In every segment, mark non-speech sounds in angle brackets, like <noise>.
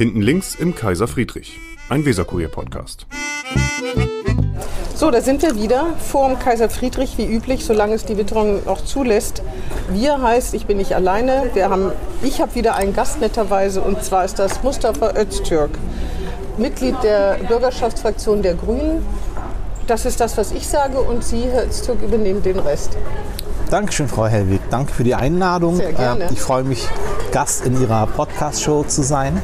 Hinten links im Kaiser Friedrich, ein Weserkurier-Podcast. So, da sind wir wieder vor dem Kaiser Friedrich, wie üblich, solange es die Witterung noch zulässt. Wir heißt, ich bin nicht alleine. Wir haben, ich habe wieder einen Gast netterweise und zwar ist das Mustafa Öztürk, Mitglied der Bürgerschaftsfraktion der Grünen. Das ist das, was ich sage und Sie, Herr Öztürk, übernehmen den Rest. Dankeschön, Frau Hellwig. Danke für die Einladung. Sehr gerne. Äh, Ich freue mich, Gast in Ihrer Podcast-Show zu sein.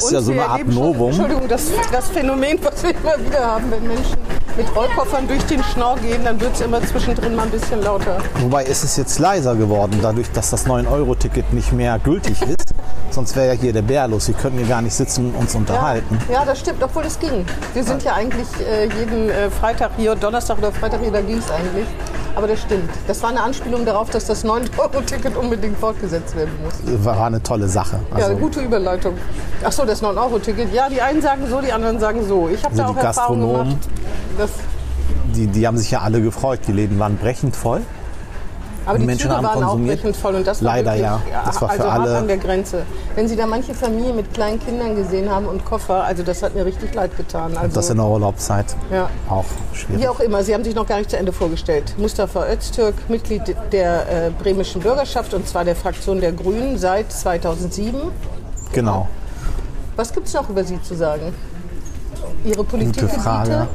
Das ist Und ja so eine Art Novum. Entschuldigung, das, das Phänomen, was wir immer wieder haben, wenn Menschen mit Rollkoffern durch den Schnorr gehen, dann wird es immer zwischendrin mal ein bisschen lauter. Wobei ist es jetzt leiser geworden, dadurch, dass das 9-Euro-Ticket nicht mehr gültig ist. Sonst wäre ja hier der Bär los. Wir könnten hier gar nicht sitzen und uns unterhalten. Ja, das stimmt, obwohl es ging. Wir sind ja eigentlich äh, jeden äh, Freitag hier, Donnerstag oder Freitag hier, da ging es eigentlich. Aber das stimmt. Das war eine Anspielung darauf, dass das 9-Euro-Ticket unbedingt fortgesetzt werden muss. War eine tolle Sache. Ja, Also, eine gute Überleitung. Ach so, das 9-Euro-Ticket. Ja, die einen sagen so, die anderen sagen so. Ich habe Also da auch Gastronomen? gemacht. Die, die haben sich ja alle gefreut. Die Läden waren brechend voll. Aber die Menschen Züge waren auch brechend voll. Und das war Leider, wirklich, ja. Das war für also hart alle- an der Grenze. Wenn Sie da manche Familien mit kleinen Kindern gesehen haben und Koffer, also das hat mir richtig leid getan. Also, Das in der Urlaubszeit. ja. Auch schwierig. Wie auch immer, Sie haben sich noch gar nicht zu Ende vorgestellt. Mustafa Öztürk, Mitglied der äh, bremischen Bürgerschaft und zwar der Fraktion der Grünen seit 2007. Genau. Was gibt es noch über Sie zu sagen? Ihre Gute Politikgebiete? Frage.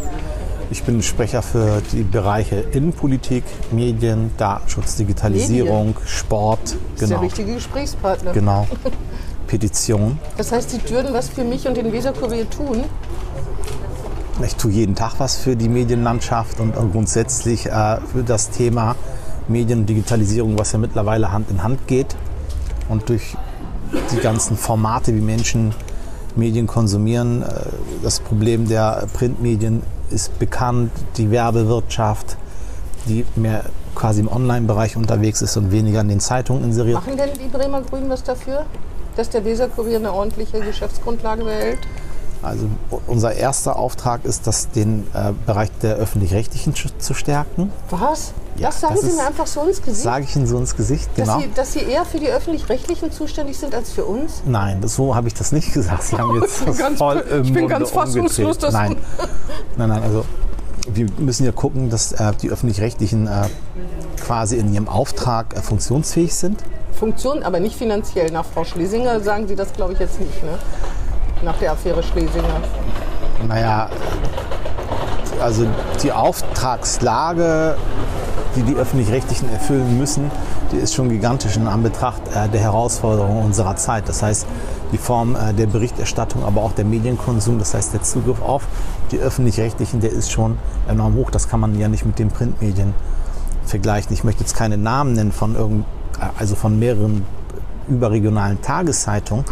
Ich bin Sprecher für die Bereiche Innenpolitik, Medien, Datenschutz, Digitalisierung, Sport, Das ist der genau, richtige Gesprächspartner. genau. <laughs> Petition. Das heißt, Sie würden was für mich und den Weserkurier tun? Ich tue jeden Tag was für die Medienlandschaft und grundsätzlich äh, für das Thema Medien und Digitalisierung, was ja mittlerweile Hand in Hand geht. Und durch die ganzen Formate, wie Menschen Medien konsumieren, äh, das Problem der Printmedien ist bekannt, die Werbewirtschaft, die mehr quasi im Online-Bereich unterwegs ist und weniger in den Zeitungen inseriert. Machen denn die Bremer Grünen was dafür, dass der Weserkurier eine ordentliche Geschäftsgrundlage behält? Also unser erster Auftrag ist, das den äh, Bereich der öffentlich-rechtlichen zu- stärken. Was? Ja, das sagen das Sie ist- mir einfach so ins Gesicht? Sage ich Ihnen so ins Gesicht, dass, genau. Sie, dass Sie eher für die Öffentlich-Rechtlichen zuständig sind als für uns? Nein, das, so habe ich das nicht <laughs> gesagt. Sie haben jetzt Ich bin ganz- voll im ich bin Munde ganz fassungslos, dass- Nein, <laughs> nein, nein. Also wir müssen ja gucken, dass äh, die öffentlich-rechtlichen äh, quasi in ihrem Auftrag äh, funktionsfähig sind. Funktion, aber nicht finanziell. Nach Frau Schlesinger sagen Sie das, glaube ich, jetzt nicht, ne? Nach der Affäre Schlesinger. Naja, also die Auftragslage, die die öffentlich-rechtlichen erfüllen müssen, die ist schon gigantisch in Anbetracht äh, der Herausforderungen unserer Zeit. Das heißt, die Form äh, der Berichterstattung, aber auch der Medienkonsum, das heißt der Zugriff auf die öffentlich-rechtlichen, der ist schon enorm hoch. Das kann man ja nicht mit den Printmedien vergleichen. Ich möchte jetzt keine Namen nennen von irgend, äh, also von mehreren überregionalen Tageszeitungen.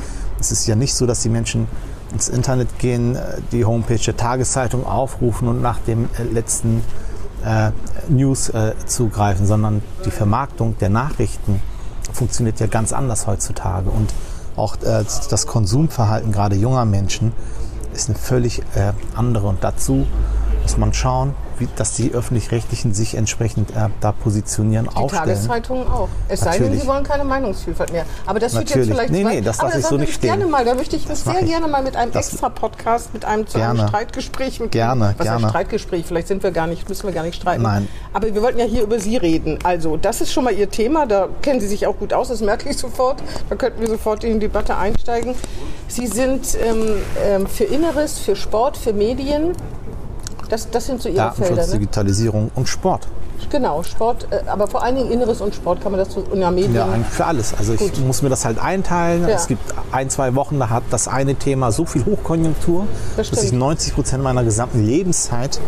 Es ist ja nicht so, dass die Menschen ins Internet gehen, äh, die Homepage der Tageszeitung aufrufen und nach dem äh, letzten äh, News äh, zugreifen, sondern die Vermarktung der Nachrichten funktioniert ja ganz anders heutzutage. Und auch äh, das Konsumverhalten gerade junger Menschen ist eine völlig äh, andere. Und dazu muss man schauen, dass die Öffentlich-Rechtlichen sich entsprechend äh, da positionieren, Die aufstellen. Tageszeitungen auch. Es sei denn, Natürlich. Sie wollen keine Meinungsvielfalt mehr. Aber das wird jetzt Natürlich. vielleicht. Nee, nee, das lasse ich so nicht ich gerne stehen. mal, da möchte ich Das sehr ich. gerne mal mit einem Das- extra Podcast, mit einem, zu einem Gerne. Streitgespräch mit Gerne, Was gerne. Heißt Streitgespräch? Vielleicht sind wir gar nicht, müssen wir gar nicht streiten. Nein. Aber wir wollten ja hier über Sie reden. Also, das ist schon mal Ihr Thema. Da kennen Sie sich auch gut aus. Das merke ich <laughs> sofort. Da könnten wir sofort in die Debatte einsteigen. Sie sind ähm, ähm, für Inneres, für Sport, für Medien. Das, das sind so Ihre Datenschutz, Felder. Ne? Digitalisierung und Sport. Genau, Sport, äh, aber vor allen Dingen Inneres und Sport kann man das und ja, Medien. Ja, eigentlich für alles. Also ich Gut. muss mir das halt einteilen. Ja. Es gibt ein, zwei Wochen, da hat das eine Thema so viel Hochkonjunktur, Das dass ich stimmt. 90 Prozent meiner gesamten Lebenszeit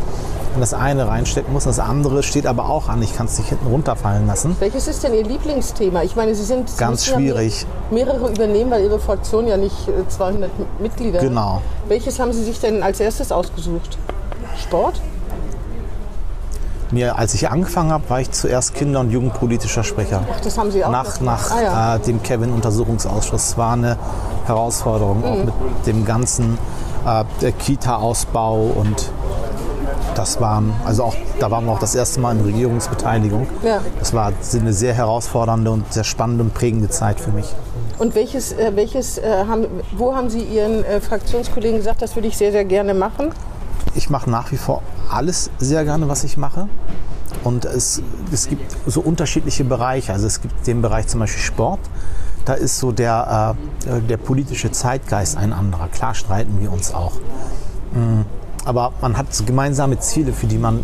in das eine reinstecken muss. Das andere steht aber auch an. Ich kann es nicht hinten runterfallen lassen. Welches ist denn Ihr Lieblingsthema? Ich meine, Sie sind Sie Ganz ja schwierig. mehr- mehrere übernehmen, weil Ihre Fraktion ja nicht äh, 200 M- Mitglieder hat. Genau. Welches haben Sie sich denn als erstes ausgesucht? Sport? Mir, als ich angefangen habe, war ich zuerst Kinder- und Jugendpolitischer Sprecher. Ach, das haben Sie auch. nach, nach ah, ja. äh, dem Kevin-Untersuchungsausschuss. Es war eine Herausforderung, auch Mhm. mit dem ganzen äh, Kita-Ausbau und das waren, also auch, da waren wir auch das erste Mal in Regierungsbeteiligung. Ja. Das war eine sehr herausfordernde und sehr spannende und prägende Zeit für mich. Und welches, äh, welches äh, haben, wo haben Sie Ihren äh, Fraktionskollegen gesagt, das würde ich sehr, sehr gerne machen? Ich mache nach wie vor alles sehr gerne, was ich mache. Und es, es gibt so unterschiedliche Bereiche. Also es gibt den Bereich zum Beispiel Sport. Da ist so der, äh, der politische Zeitgeist ein anderer. Klar streiten wir uns auch. Mm, Aber man hat gemeinsame Ziele, für die man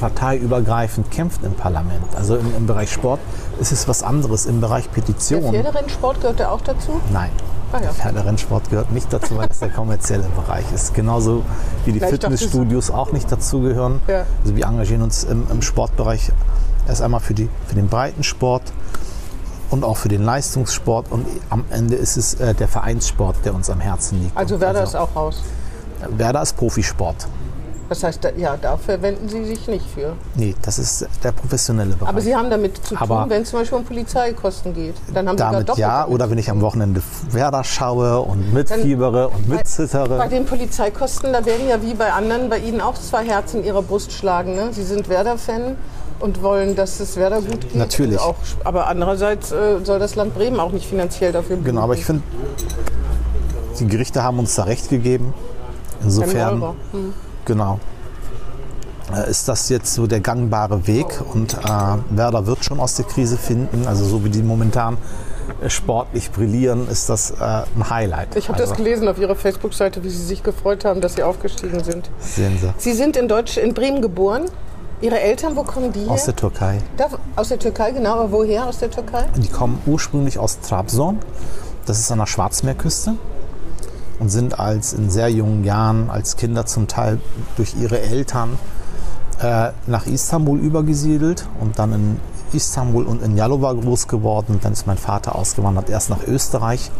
parteiübergreifend kämpft im Parlament. Also im, im Bereich Sport ist es was anderes. Im Bereich Der Petition. Pferderennsport gehört da auch dazu? Nein. Ah ja. Der Pferderennsport gehört nicht dazu, weil es der kommerzielle Bereich ist. Genauso wie die Ja, ich dachte, Fitnessstudios auch nicht dazugehören. Ja. Also wir engagieren uns im, im Sportbereich erst einmal für, die, für den Breitensport und auch für den Leistungssport. Und am Ende ist es äh, der Vereinssport, der uns am Herzen liegt. Also Werder ist auch raus. Werder ist Profisport. Das heißt, da, ja, da verwenden Sie sich nicht für. Nee, das ist der professionelle Bereich. Aber Sie haben damit zu Aber- tun, wenn es zum Beispiel um Polizeikosten geht. Dann haben Sie da damit doppelt ja, damit oder wenn ich am Wochenende Werder schaue und mitfiebere und Bei mitzittere. den Polizeikosten, da werden ja wie bei anderen bei Ihnen auch zwei Herzen in Ihrer Brust schlagen. Ne? Sie sind Werder-Fan und wollen, dass es Werder gut geht. Natürlich. Auch, aber andererseits äh, soll das Land Bremen auch nicht finanziell dafür Genau, aber ich finde, die Gerichte haben uns da recht gegeben. Insofern. Hm. Genau, äh, ist das jetzt so der gangbare Weg und äh, Werder wird schon aus der Krise finden. Also so wie die momentan äh, sportlich brillieren, ist das äh, ein Highlight. Ich habe also, das gelesen auf Ihrer Facebook-Seite, wie Sie sich gefreut haben, dass Sie aufgestiegen sind. Sehen Sie. Sie sind in, Deutsch, in Bremen geboren. Ihre Eltern, wo kommen die her? Aus der Türkei. Da, aus der Türkei, genau. Aber woher aus der Türkei? Die kommen ursprünglich aus Trabzon. Das ist an der Schwarzmeerküste. Und sind als in sehr jungen Jahren, als Kinder zum Teil durch ihre Eltern äh, nach Istanbul übergesiedelt und dann in Istanbul und in Yalova groß geworden. Und dann ist mein Vater ausgewandert, erst nach Österreich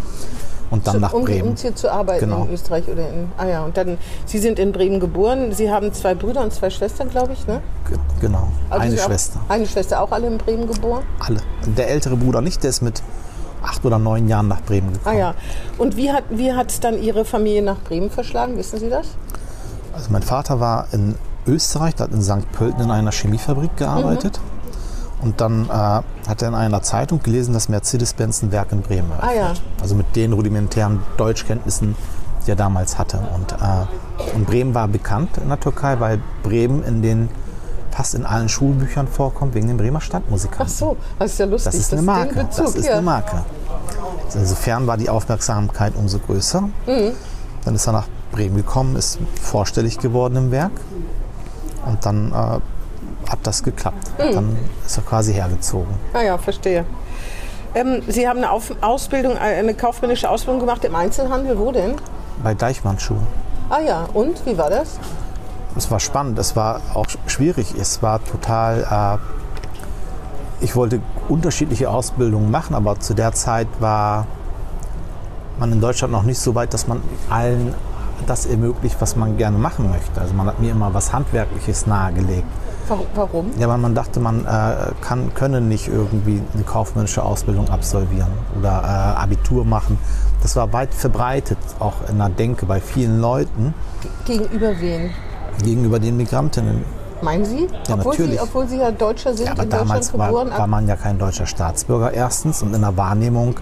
und dann nach um, Bremen. Um hier zu arbeiten Genau. in Österreich oder in. Ah ja, und dann, Sie sind in Bremen geboren. Sie haben zwei Brüder und zwei Schwestern, glaube ich, ne? G- Genau, Also eine Sie auch- Schwester. Eine Schwester, auch alle in Bremen geboren? Alle. Der ältere Bruder nicht, der ist mit acht oder neun Jahren nach Bremen Ah gekommen. ja. Und wie hat wie hat's dann Ihre Familie nach Bremen verschlagen? Wissen Sie das? Also mein Vater war in Österreich, hat in St. Pölten in einer Chemiefabrik gearbeitet. Und dann äh, hat er in einer Zeitung gelesen, dass Mercedes-Benz ein Werk in Bremen Ah ja. Also mit den rudimentären Deutschkenntnissen, die er damals hatte. Und, äh, und Bremen war bekannt in der Türkei, weil Bremen in den fast in allen Schulbüchern vorkommt, wegen den Bremer Stadtmusikanten. Ach so, das ist ja lustig. Das ist eine Marke. Bezug, Das ist ja. eine Marke. Insofern war die Aufmerksamkeit umso größer. Mhm. Dann ist er nach Bremen gekommen, ist vorstellig geworden im Werk. Und dann äh, hat das geklappt. Mhm. Dann ist er quasi hergezogen. Ah ja, verstehe. Ähm, Sie haben eine Auf Ausbildung, äh, eine kaufmännische Ausbildung gemacht im Einzelhandel. Wo denn? Bei Deichmann Schuhen. Ah ja, und wie war das? Es war spannend, es war auch schwierig. Es war total. Äh, ich wollte unterschiedliche Ausbildungen machen, aber zu der Zeit war man in Deutschland noch nicht so weit, dass man allen das ermöglicht, was man gerne machen möchte. Also man hat mir immer was Handwerkliches nahegelegt. Wa- Warum? Ja, weil man dachte, man äh, kann, könne nicht irgendwie eine kaufmännische Ausbildung absolvieren oder äh, Abitur machen. Das war weit verbreitet, auch in der Denke bei vielen Leuten Gegenüber wen? Gegenüber den Migrantinnen. Meinen Sie? Ja, obwohl natürlich. Sie, obwohl Sie ja Deutscher sind, Ja, aber in Deutschland damals war, geboren. war man ja kein deutscher Staatsbürger erstens und in der Wahrnehmung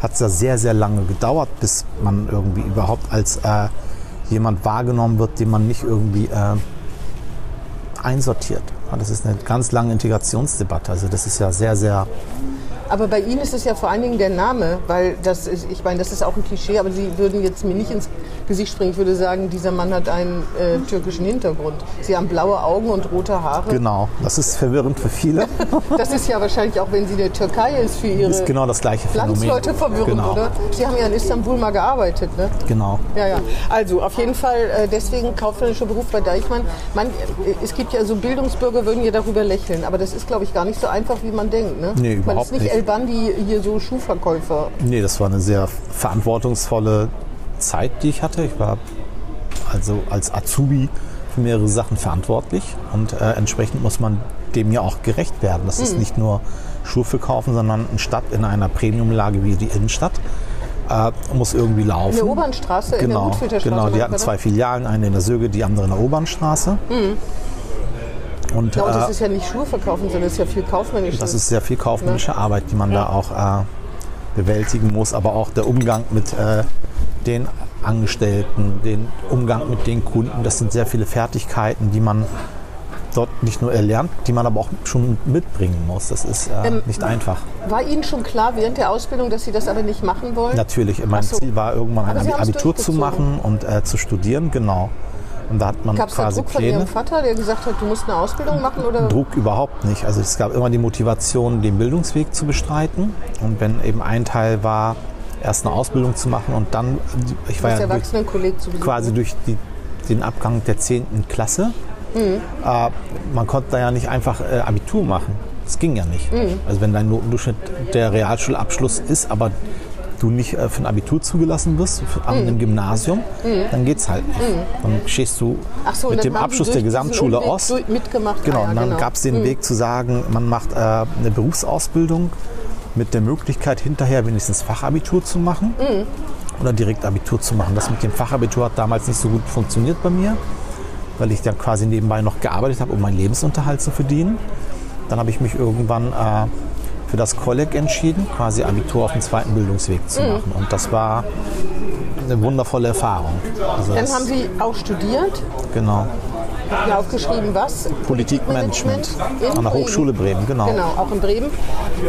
hat es ja sehr, sehr lange gedauert, bis man irgendwie überhaupt als äh, jemand wahrgenommen wird, den man nicht irgendwie äh, einsortiert. Das ist eine ganz lange Integrationsdebatte. Also das ist ja sehr, sehr Aber bei Ihnen ist es ja vor allen Dingen der Name, weil das ist, ich meine, das ist auch ein Klischee, aber Sie würden jetzt mir nicht ins Gesicht springen. Ich würde sagen, dieser Mann hat einen äh, türkischen Hintergrund. Sie haben blaue Augen und rote Haare. genau. Das ist verwirrend für viele. <laughs> Das ist ja wahrscheinlich auch, wenn sie in der Türkei ist, für ihre ist genau das gleiche Phänomen. Landsleute verwirrend, genau. oder? Sie haben ja in Istanbul mal gearbeitet, ne? Genau. Ja, ja. Also auf jeden Fall äh, deswegen kaufmännischer Beruf bei Deichmann. Man, äh, es gibt ja so Bildungsbürger, würden ja darüber lächeln, aber das ist, glaube ich, gar nicht so einfach, wie man denkt. Ne? Nee, man überhaupt ist nicht, nicht. El Bandi hier so Schuhverkäufer. Nee, das war eine sehr verantwortungsvolle Zeit, die ich hatte. Ich war also als Azubi für mehrere Sachen verantwortlich und äh, entsprechend muss man dem ja auch gerecht werden. Das Mhm. ist nicht nur Schuhe verkaufen, sondern eine Stadt in einer Premiumlage wie die Innenstadt äh, muss irgendwie laufen. In der Obernstraße, in der Genau, Gutfilterstraße. genau. Die hatten oder? zwei Filialen, eine in der Söge, die andere in der Obernstraße. Und Ja, und das äh, ist ja nicht Schuhe verkaufen, sondern es ist ja viel kaufmännisch. das ist sehr viel kaufmännische Arbeit, die man da auch äh, bewältigen muss, aber auch der Umgang mit äh, den Angestellten, den Umgang mit den Kunden. Das sind sehr viele Fertigkeiten, die man dort nicht nur erlernt, die man aber auch schon mitbringen muss. Das ist äh, Ähm, nicht einfach. War Ihnen schon klar während der Ausbildung, dass Sie das aber nicht machen wollen? Natürlich, mein so. Ziel war irgendwann ein Aber haben's Abitur zu machen und äh, zu studieren, genau. Und da hat man Gab es da quasi Druck von Pläne. Ihrem Vater, der gesagt hat, du musst eine Ausbildung machen? Oder? Druck überhaupt nicht. Also es gab immer die Motivation, den Bildungsweg zu bestreiten. Und wenn eben ein Teil war, erst eine Ausbildung zu machen und dann, ich war ja durch, quasi durch die, den Abgang der 10. Klasse. Mhm. Äh, man konnte da ja nicht einfach äh, Abitur machen. Das ging ja nicht. Mhm. Also wenn dein Notendurchschnitt der Realschulabschluss ist, aber du nicht äh, für ein Abitur zugelassen wirst, für, Mhm. an einem Gymnasium, dann geht's halt nicht. Dann stehst du so, mit dem Abschluss der Gesamtschule Ost mitgemacht. Genau, Ah, ja, und dann genau. gab es den Weg zu sagen, man macht äh, eine Berufsausbildung mit der Möglichkeit, hinterher wenigstens Fachabitur zu machen oder direkt Abitur zu machen. Das mit dem Fachabitur hat damals nicht so gut funktioniert bei mir, weil ich dann quasi nebenbei noch gearbeitet habe, um meinen Lebensunterhalt zu verdienen. Dann habe ich mich irgendwann äh, für das Kolleg entschieden, quasi Abitur auf dem zweiten Bildungsweg zu machen. Und das war eine wundervolle Erfahrung. Also Dann haben Sie auch studiert, genau. Haben aufgeschrieben, was? Politikmanagement in an der. Hochschule Bremen, genau. Genau, auch in Bremen.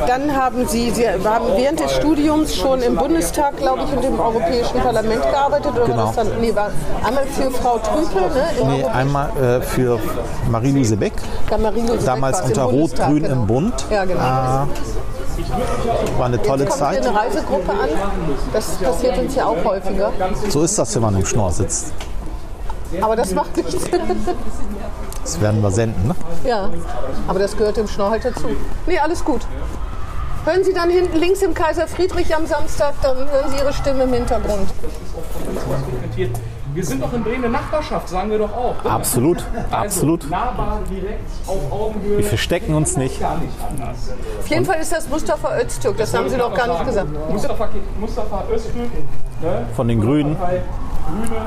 Dann haben Sie, Sie haben während des Studiums schon im Bundestag, glaube ich, und im Europäischen Parlament gearbeitet. Oder Genau. war das dann, nee, war einmal für Frau Trüpel, ne? Nee, einmal äh, für Marie-Louise Beck, Ja, Marie-Louise damals unter Rot-Grün genau. im Bund. Ja, genau. Äh, war eine tolle Jetzt kommt hier Zeit. eine Reisegruppe an. Das passiert uns ja auch häufiger. So ist das, wenn man im Schnorr sitzt. Aber das macht nichts. Das werden wir senden. Ne? ja, aber das gehört dem Schnorr halt dazu. Nee, alles gut. Hören Sie dann hinten links im Kaiser Friedrich am Samstag, dann hören Sie Ihre Stimme im Hintergrund. Wir sind doch in Bremen eine Nachbarschaft, sagen wir doch auch. oder? Absolut, Also, absolut. Nahbar, direkt, auf Augenhöhe. Wir verstecken uns nicht. Gar nicht anders. Auf jeden Fall ist das Mustafa Öztürk, das haben Sie doch gar nicht gesagt. Mustafa, Mustafa Öztürk, ne? Von den Grünen. Grüne.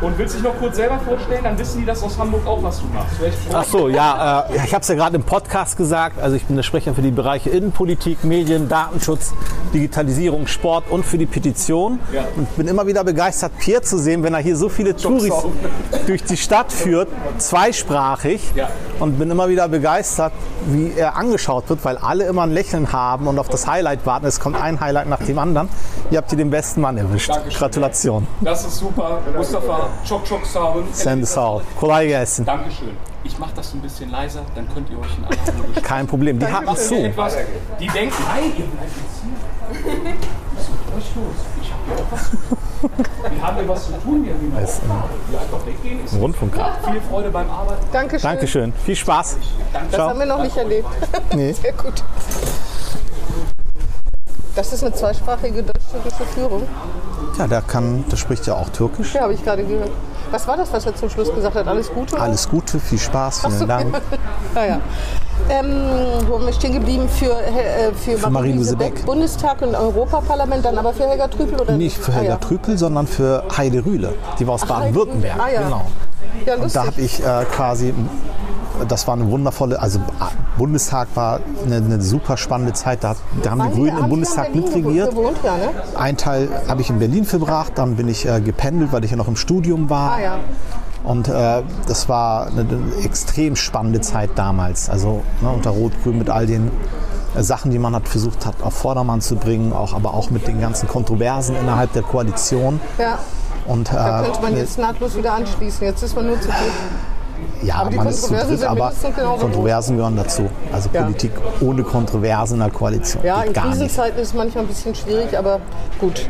Und willst dich noch kurz selber vorstellen, dann wissen die das aus Hamburg auch, was du machst. Ach so, ja, äh, ich habe es ja gerade im Podcast gesagt. Also ich bin der Sprecher für die Bereiche Innenpolitik, Medien, Datenschutz, Digitalisierung, Sport und für die Petition. Ja. Und bin immer wieder begeistert, Pierre zu sehen, wenn er hier so viele Touris durch die Stadt führt, zweisprachig. Ja. Und bin immer wieder begeistert, wie er angeschaut wird, weil alle immer ein Lächeln haben und auf das Highlight warten. Es kommt ein Highlight nach dem anderen. Ihr habt hier den besten Mann erwischt. Dankeschön. Gratulation. Das ist super. Mustafa, çok sağ olun. Send us out. Kolay gelsin. Dankeschön. Ich mache das ein bisschen leiser, dann könnt ihr euch in aller Ruhe. Kein Problem. Die hatten zu. Etwas, die denken, nein, ihr bleibt jetzt hier. Was ist mit euch los? Ich habe hier auch was zu tun. Wir haben hier was zu tun, wir haben ist ja, einfach weggehen. Ist Rundfunkrat. viel Freude beim Arbeiten. Dankeschön. Dankeschön. Viel Spaß. Das haben wir noch nicht erlebt. Nee. <laughs> Sehr gut. Das ist eine zweisprachige deutsch-türkische Führung. Ja, der kann, der spricht ja auch Türkisch. Ja, habe ich gerade gehört. Was war das, was er zum Schluss gesagt hat? Alles Gute? Alles Gute, viel Spaß, vielen so. Dank. Ja, <laughs> ja. Ähm, wo haben wir stehen geblieben? Für, äh, für, Marie-Louise Marie-Louise Beck. Bundestag und Europaparlament, dann aber für Helga Trüpel oder Nicht für Helga ah, ja. Trüpel, sondern für Heide Rühle. Die war aus Baden-Württemberg. Ah, ja. Genau. Ja, Und da habe ich äh, quasi, das war eine wundervolle, also ah, Bundestag war eine, eine super spannende Zeit. Da, da haben die Grünen im Bundestag mitregiert. Gewohnt, ja, ne? Ein Teil habe ich in Berlin verbracht, dann bin ich äh, gependelt, weil ich ja noch im Studium war. Ah ja. Und äh, das war eine, eine extrem spannende Zeit damals. Also ne, unter Rot-Grün mit all den äh, Sachen, die man hat versucht hat, auf Vordermann zu bringen, auch, aber auch mit den ganzen Kontroversen innerhalb der Koalition. ja. Und, Da äh, könnte man jetzt nahtlos wieder anschließen. Jetzt ist man nur zu dritt. Ja, aber die man ist zu Kontroversen dritt, aber. Kontroversen gehören dazu. Also Ja. Politik ohne Kontroversen in der Koalition Ja, in nicht. Krisenzeiten ist es manchmal ein bisschen schwierig, aber gut.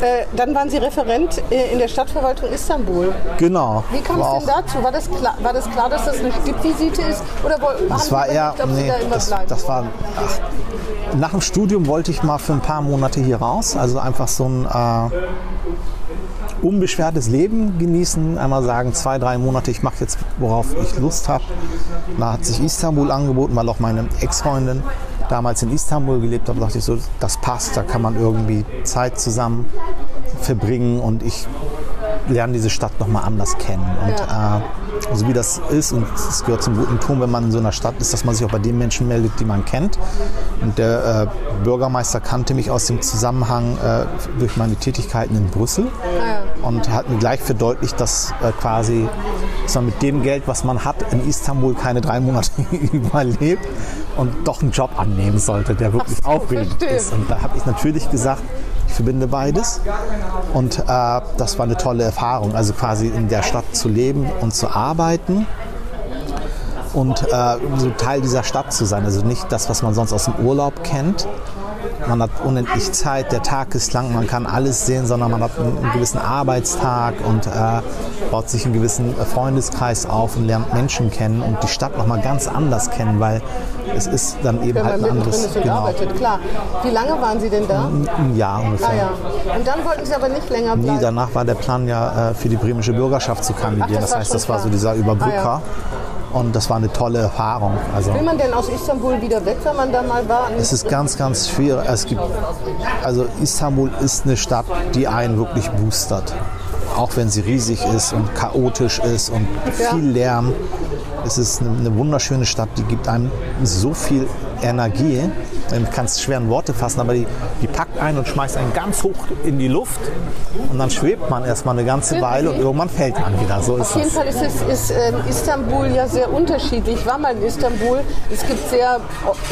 Äh, dann waren Sie Referent äh, in der Stadtverwaltung Istanbul. Genau. Wie kam es denn dazu? War das, klar, war das klar, dass das eine Stippvisite ist? Oder Das Sie war eher, überlegt, ob Sie nee, da immer das, bleiben das war, ach, nach dem Studium wollte ich mal für ein paar Monate hier raus, also einfach so ein äh, unbeschwertes Leben genießen, einmal sagen, zwei, drei Monate, ich mache jetzt, worauf ich Lust habe. Da hat sich Istanbul angeboten, weil auch meine Ex-Freundin damals in Istanbul gelebt hat, Da dachte ich so, das passt, da kann man irgendwie Zeit zusammen verbringen und ich lernen diese Stadt nochmal anders kennen. Und Ja. äh, so wie das ist, und es gehört zum guten Ton, wenn man in so einer Stadt ist, dass man sich auch bei den Menschen meldet, die man kennt. Und der äh, Bürgermeister kannte mich aus dem Zusammenhang äh, durch meine Tätigkeiten in Brüssel. Und hat mir gleich verdeutlicht, dass äh, quasi dass man mit dem Geld, was man hat, in Istanbul keine drei Monate <laughs> überlebt und doch einen Job annehmen sollte, der wirklich so, aufregend verstehe. ist. Und da habe ich natürlich gesagt, ich verbinde beides. Und äh, das war eine tolle Erfahrung, also quasi in der Stadt zu leben und zu arbeiten und äh, so Teil dieser Stadt zu sein. Also nicht das, was man sonst aus dem Urlaub kennt. Man hat unendlich Zeit, der Tag ist lang, man kann alles sehen, sondern man hat einen, einen gewissen Arbeitstag und äh, baut sich einen gewissen Freundeskreis auf und lernt Menschen kennen und die Stadt nochmal ganz anders kennen, weil es ist dann eben Wenn halt ein anderes ist und genau, arbeitet, klar. Wie lange waren Sie denn da? ein Jahr ungefähr. Ah ja. Und dann wollten Sie aber nicht länger Nee, bleiben. danach war der Plan ja äh, für die bremische Bürgerschaft zu kandidieren. Ach, das das heißt, das war so dieser Überbrücker. Ah, Und das war eine tolle Erfahrung. Also Will man denn aus Istanbul wieder weg, wenn man da mal war? es ist ganz, ganz schwierig. Es gibt, also Istanbul ist eine Stadt, die einen wirklich boostert. Auch wenn sie riesig ist und chaotisch ist und viel Lärm. Es ist eine, eine wunderschöne Stadt, die gibt einem so viel Energie. Man kann es schwer in Worte fassen, aber die, die packt einen und schmeißt einen ganz hoch in die Luft. Und dann schwebt man erstmal eine ganze Weile und irgendwann fällt man wieder. So Auf jeden das. Fall ist, es, ist ähm, Istanbul ja sehr unterschiedlich. Ich war mal in Istanbul. Es gibt sehr,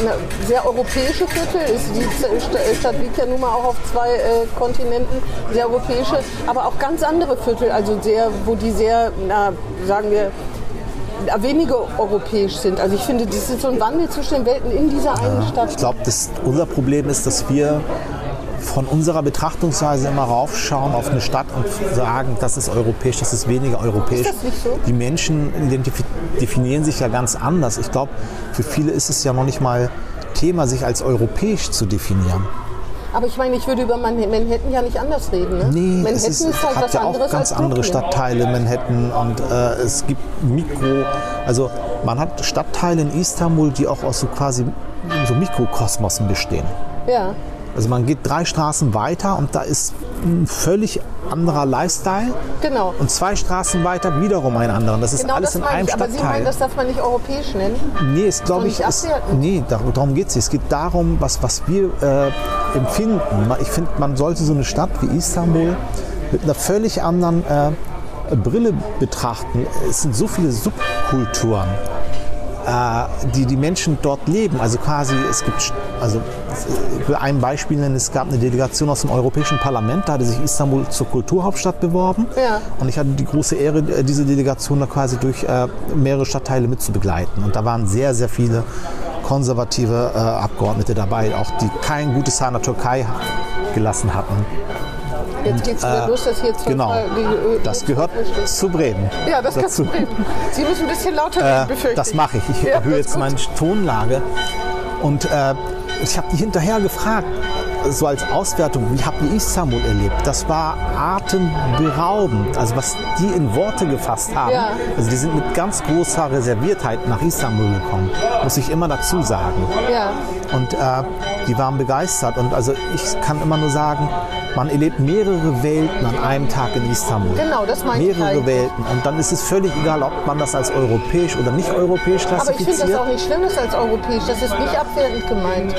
ne, sehr europäische Viertel. Die St- Stadt liegt ja nun mal auch auf zwei äh, Kontinenten, sehr europäische, aber auch ganz andere Viertel, also sehr, wo die sehr, na, sagen wir, na, weniger europäisch sind. Also ich finde, das ist so ein Wandel zwischen den Welten in dieser einen Stadt. Ich glaube, unser Problem ist, dass wir von unserer Betrachtungsweise immer raufschauen auf eine Stadt und sagen, das ist europäisch, das ist weniger europäisch. Ist das nicht so? Die Menschen definieren sich ja ganz anders. Ich glaube, für viele ist es ja noch nicht mal Thema, sich als europäisch zu definieren. Aber ich meine, ich würde über Man- Manhattan ja nicht anders reden. Ne? Nee, Manhattan es ist, halt hat was ja auch ganz andere. Stadtteile, Manhattan und äh, es gibt Mikro, also man hat Stadtteile in Istanbul, die auch aus so quasi so Mikrokosmosen bestehen. Ja. Also man geht drei Straßen weiter und da ist ein völlig anderer Lifestyle Genau. und zwei Straßen weiter wiederum ein anderer. Das ist Genau alles das in einem ich. Aber Sie meinen, Stadtteil. das darf man nicht europäisch nennen? Nee, ist glaube ich, ist, nee, dar- darum geht es nicht. Es geht darum, was, was wir äh, empfinden. Ich finde, man sollte so eine Stadt wie Istanbul mit einer völlig anderen äh, Brille betrachten. Es sind so viele Subkulturen, die die Menschen dort leben. Also quasi, es gibt, also ich will ein Beispiel nennen, es gab eine Delegation aus dem Europäischen Parlament, da hatte sich Istanbul zur Kulturhauptstadt beworben. Ja. Und ich hatte die große Ehre, äh, diese Delegation da quasi durch äh, mehrere Stadtteile mitzubegleiten. Und da waren sehr, sehr viele konservative äh, Abgeordnete dabei, auch die kein gutes Haar in der Türkei gelassen hatten. Jetzt geht es wieder äh, los, dass hier jetzt Genau, die, äh, das gehört zu Bremen. Ja, das du dazu. reden. Sie müssen ein bisschen lauter reden, Äh, befürchte das mache ich. Ich Ja, erhöhe jetzt gut. meine Tonlage. Und äh, ich habe die hinterher gefragt, so als Auswertung, wie habt ihr Istanbul erlebt? Das war atemberaubend. Also was die in Worte gefasst haben. Ja. Also die sind mit ganz großer Reserviertheit nach Istanbul gekommen, muss ich immer dazu sagen. Ja. Und äh, die waren begeistert. Und also ich kann immer nur sagen, man erlebt mehrere Welten an einem Tag in Istanbul. Genau, das meine ich Mehrere halt. Welten. Und dann ist es völlig egal, ob man das als europäisch oder nicht europäisch Aber ich klassifiziert. finde das auch nicht schlimm, das als europäisch. Das ist nicht abwertend gemeint.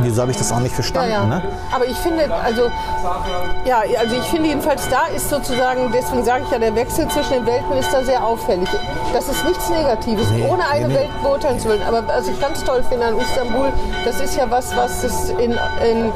Wieso habe ich das auch nicht Ja, verstanden? ja. Ne? Aber ich finde, also, ja, also ich finde jedenfalls, da ist sozusagen, deswegen sage ich ja, der Wechsel zwischen den Welten ist da sehr auffällig. Das ist nichts Negatives, Nee, ohne eine nee. Welt beurteilen zu wollen. Aber was ich ganz toll finde an Istanbul, das ist ja was, was es in, in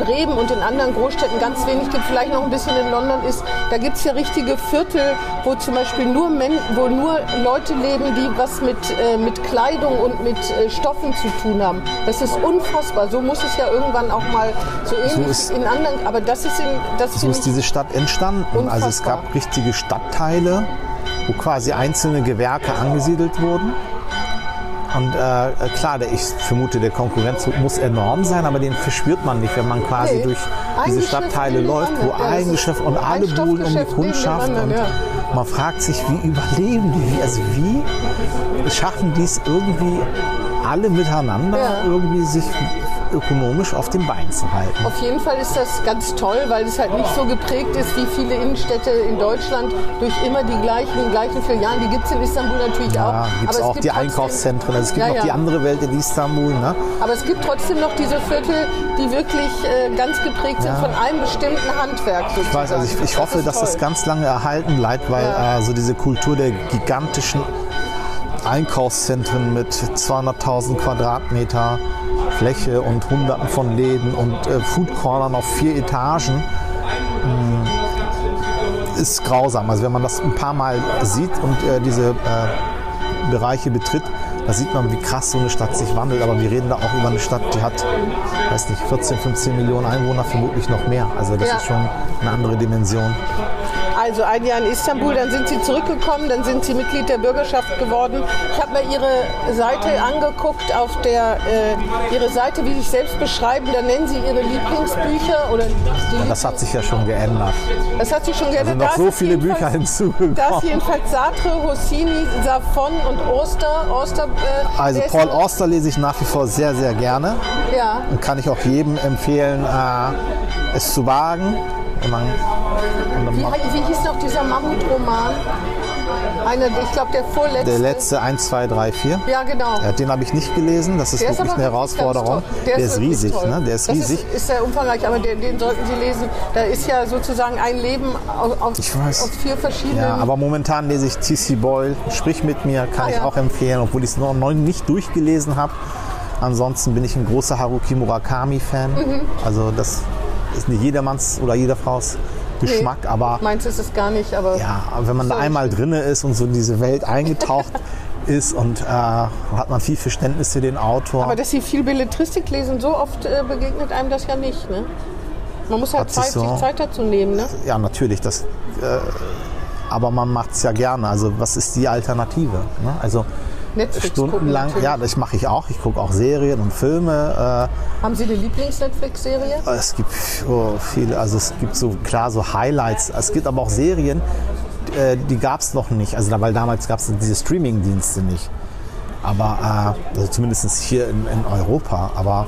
Bremen und in anderen Großstädten ganz wenig gibt, vielleicht noch ein bisschen in London ist. Da gibt es ja richtige Viertel, wo zum Beispiel nur, Men wo nur Leute leben, die was mit, äh, mit Kleidung und mit äh, Stoffen zu tun haben. Das ist unfassbar. So muss es ja irgendwann auch mal so ähnlich ist- in anderen. Aber das ist in das So ist diese Stadt entstanden. Also es Unfassbar. gab richtige Stadtteile, wo quasi einzelne Gewerke angesiedelt wurden. Und äh, klar, der, ich vermute, der Konkurrenz muss enorm sein, aber den verspürt man nicht, wenn man quasi Nee. durch diese Stadtteile läuft, wo. Ja, ein Geschäft und alle buhlen um die Kundschaft. Und ja. man fragt sich, wie überleben die? Also wie schaffen die es irgendwie alle miteinander Ja. irgendwie sich ökonomisch auf den Beinen zu halten. Auf jeden Fall ist das ganz toll, weil es halt nicht so geprägt ist wie viele Innenstädte in Deutschland durch immer die gleichen, gleichen Filialen. Die gibt es in Istanbul natürlich Ja, auch. gibt es aber auch gibt die trotzdem- Einkaufszentren. Also es gibt Ja, noch die andere Welt in Istanbul. Ne? Aber es gibt trotzdem noch diese Viertel, die wirklich äh, ganz geprägt sind von einem bestimmten Handwerk. Ich weiß, also ich, ich hoffe, dass das toll. ganz lange erhalten bleibt, weil äh, so diese Kultur der gigantischen Einkaufszentren mit 200.000 Quadratmeter Fläche und Hunderten von Läden und äh, Foodcornern auf vier Etagen mh, ist grausam. Also wenn man das ein paar Mal sieht und äh, diese äh, Bereiche betritt, da sieht man, wie krass so eine Stadt sich wandelt. Aber wir reden da auch über eine Stadt, die hat, weiß nicht, 14, 15 Millionen Einwohner, vermutlich noch mehr. Also das Ja. ist schon eine andere Dimension. Also ein Jahr in Istanbul, dann sind Sie zurückgekommen, dann sind Sie Mitglied der Bürgerschaft geworden. Ich habe mir Ihre Seite angeguckt, auf der äh, Ihre Seite, wie Sie sich selbst beschreiben, da nennen Sie Ihre Lieblingsbücher oder die Das hat sich ja schon geändert. das hat sich schon Da geändert. sind noch Da so viele Bücher hinzugekommen. Da ist jedenfalls Sartre, Rossini, Safon und Oster. Oster äh, Also Paul Auster lese ich nach wie vor sehr, sehr gerne. Ja, Und kann ich auch jedem empfehlen, äh, es zu wagen. Dann wie, wie hieß noch dieser Mammutroman? Einer, ich glaube der vorletzte. der letzte 1, 2, 3, 4. Ja, genau. Ja, den habe ich nicht gelesen. Das ist Der ist wirklich aber eine Herausforderung. toll. Der, ist riesig, ne? Der ist das riesig. Ist, ist sehr umfangreich, aber den, den sollten Sie lesen. Da ist ja sozusagen ein Leben aus, aus, vier verschiedenen. Ja, aber momentan lese ich T.C. Boyle, Sprich mit mir, kann Ah, ich ja. auch empfehlen, obwohl ich es noch neu nicht durchgelesen habe. Ansonsten bin ich ein großer Haruki Murakami-Fan. Mhm. Also das ist nicht jedermanns oder jeder Frau's Geschmack, aber Meins ist es gar nicht, aber ja, aber wenn man da einmal drinne ist und so in diese Welt eingetaucht <laughs> ist und äh, hat man viel Verständnis für den Autor. Aber dass Sie viel Belletristik lesen, so oft äh, begegnet einem das ja nicht. Ne? Man muss halt Hat sich Zeit, so- sich Zeit dazu nehmen. Ne? ja, natürlich, das, äh, aber man macht es ja gerne. Also was ist die Alternative? Ne? Also Netflix stundenlang, gucken, ja, das mache ich auch. Ich gucke auch Serien und Filme. Haben Sie eine Lieblings-Netflix-Serie? Äh, es gibt oh, viele, also es gibt so klar so Highlights. Es gibt aber auch Serien, äh, die gab es noch nicht. Also weil damals gab es diese Streaming-Dienste nicht. Aber äh, also zumindest hier in, in Europa. Aber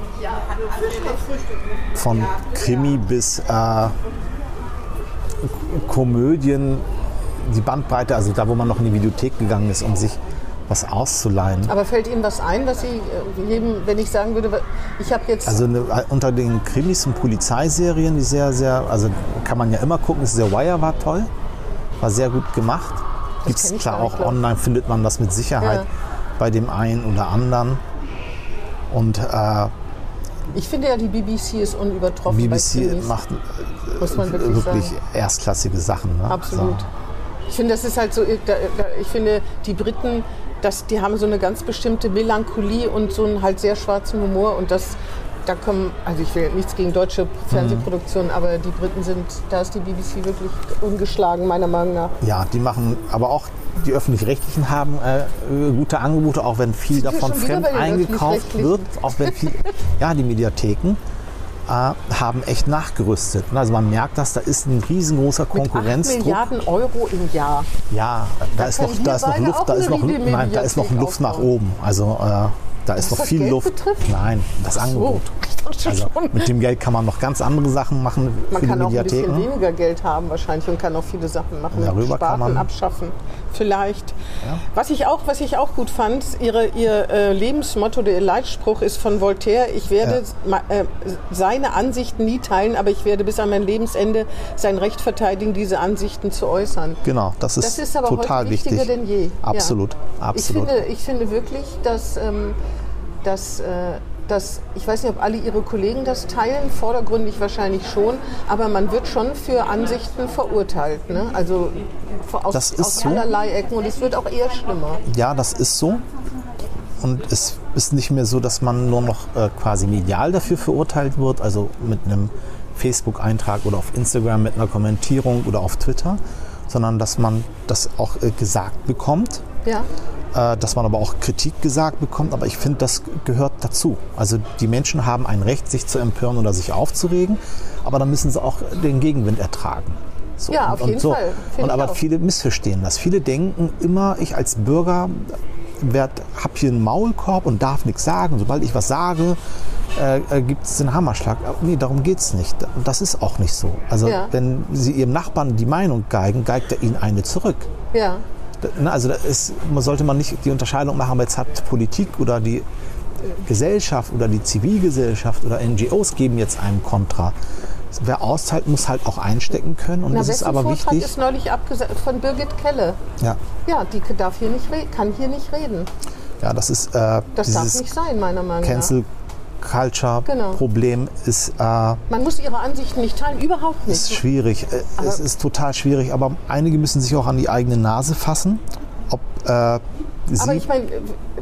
von Krimi bis äh, Komödien, die Bandbreite, also da, wo man noch in die Videothek gegangen ist, um sich was auszuleihen. Aber fällt Ihnen was ein, was Sie äh, jedem, wenn ich sagen würde, ich habe jetzt Also eine, unter den Krimis und Polizeiserien, die sehr, sehr, also kann man ja immer gucken, ist der Wire war toll, war sehr gut gemacht. Gibt es klar auch glaub online, findet man das mit Sicherheit Ja. bei dem einen oder anderen. Und äh, Ich finde ja, die BBC ist unübertroffen. BBC macht äh, wirklich, wirklich erstklassige Sachen. Ne? Absolut. Ich finde, das ist halt so, da- da- ich finde, die Briten, das, die haben so eine ganz bestimmte Melancholie und so einen halt sehr schwarzen Humor und das, da kommen, also ich will nichts gegen deutsche Fernsehproduktionen, aber die Briten sind, da ist die BBC wirklich ungeschlagen, meiner Meinung nach. Ja, die machen, aber auch die öffentlich-rechtlichen haben äh, gute Angebote, auch wenn viel davon fremd eingekauft wird, auch wenn viel, ja, die Mediatheken haben echt nachgerüstet. Also man merkt das, da ist ein riesengroßer Mit 8 Konkurrenzdruck. Milliarden Euro im Jahr. Ja, da ist noch, da ist noch Luft, da ist noch, nein, da ist noch Luft nach oben. Also äh, da ist noch das viel Geld Luft. betrifft? Nein, das Angebot. ich dachte Also schon. mit dem Geld kann man noch ganz andere Sachen machen Man kann auch ein bisschen weniger Geld haben wahrscheinlich und kann auch viele Sachen machen. Darüber kann Sparten man- abschaffen. Vielleicht. Was, ich auch, was ich auch gut fand, ihre, ihr äh, Lebensmotto, der Leitspruch ist von Voltaire, ich werde ma- äh, seine Ansichten nie teilen, aber ich werde bis an mein Lebensende sein Recht verteidigen, diese Ansichten zu äußern. Genau, das ist, Das ist aber total heute wichtiger wichtig. denn je. Absolut, ja. absolut. Ich finde, ich finde wirklich, dass, ähm, dass, äh, dass, ich weiß nicht, ob alle Ihre Kollegen das teilen, vordergründig wahrscheinlich schon, aber man wird schon für Ansichten verurteilt. Ne? Also aus, Das ist aus so. allerlei Ecken und es wird auch eher schlimmer. Ja, das ist so. Und es ist nicht mehr so, dass man nur noch äh, quasi medial dafür verurteilt wird, also mit einem Facebook-Eintrag oder auf Instagram mit einer Kommentierung oder auf Twitter, sondern dass man das auch äh, gesagt bekommt, Ja. äh, dass man aber auch Kritik gesagt bekommt. Aber ich finde, das gehört dazu. Also die Menschen haben ein Recht, sich zu empören oder sich aufzuregen, aber dann müssen sie auch den Gegenwind ertragen. So, Ja, auf jeden Fall. Finde Und aber auch. viele missverstehen das. Viele denken immer, ich als Bürger habe hier einen Maulkorb und darf nichts sagen. Sobald ich was sage, äh, äh, gibt es den Hammerschlag. Aber Nee, darum geht es nicht. Und das ist auch nicht so. Also Ja. wenn Sie Ihrem Nachbarn die Meinung geigen, geigt er Ihnen eine zurück. Ja. Ne, Also ist, man sollte man nicht die Unterscheidung machen, jetzt hat Politik oder die äh, Gesellschaft oder die Zivilgesellschaft oder NGOs geben jetzt einem Kontra. Wer austeilt, muss halt auch einstecken können. Und Na, es ist aber Vortrag wichtig. ist neulich abgesagt von Birgit Kelle. Ja, Ja, die darf hier nicht kann hier nicht reden. ja, das ist äh, Das darf nicht sein, meiner Meinung nach. Cancel Culture Genau. Problem ist, äh, Man muss ihre Ansichten nicht teilen, überhaupt ist nicht. schwierig. Äh, es ist total schwierig, aber einige müssen sich auch an die eigene Nase fassen. Ob äh, sie Aber ich meine,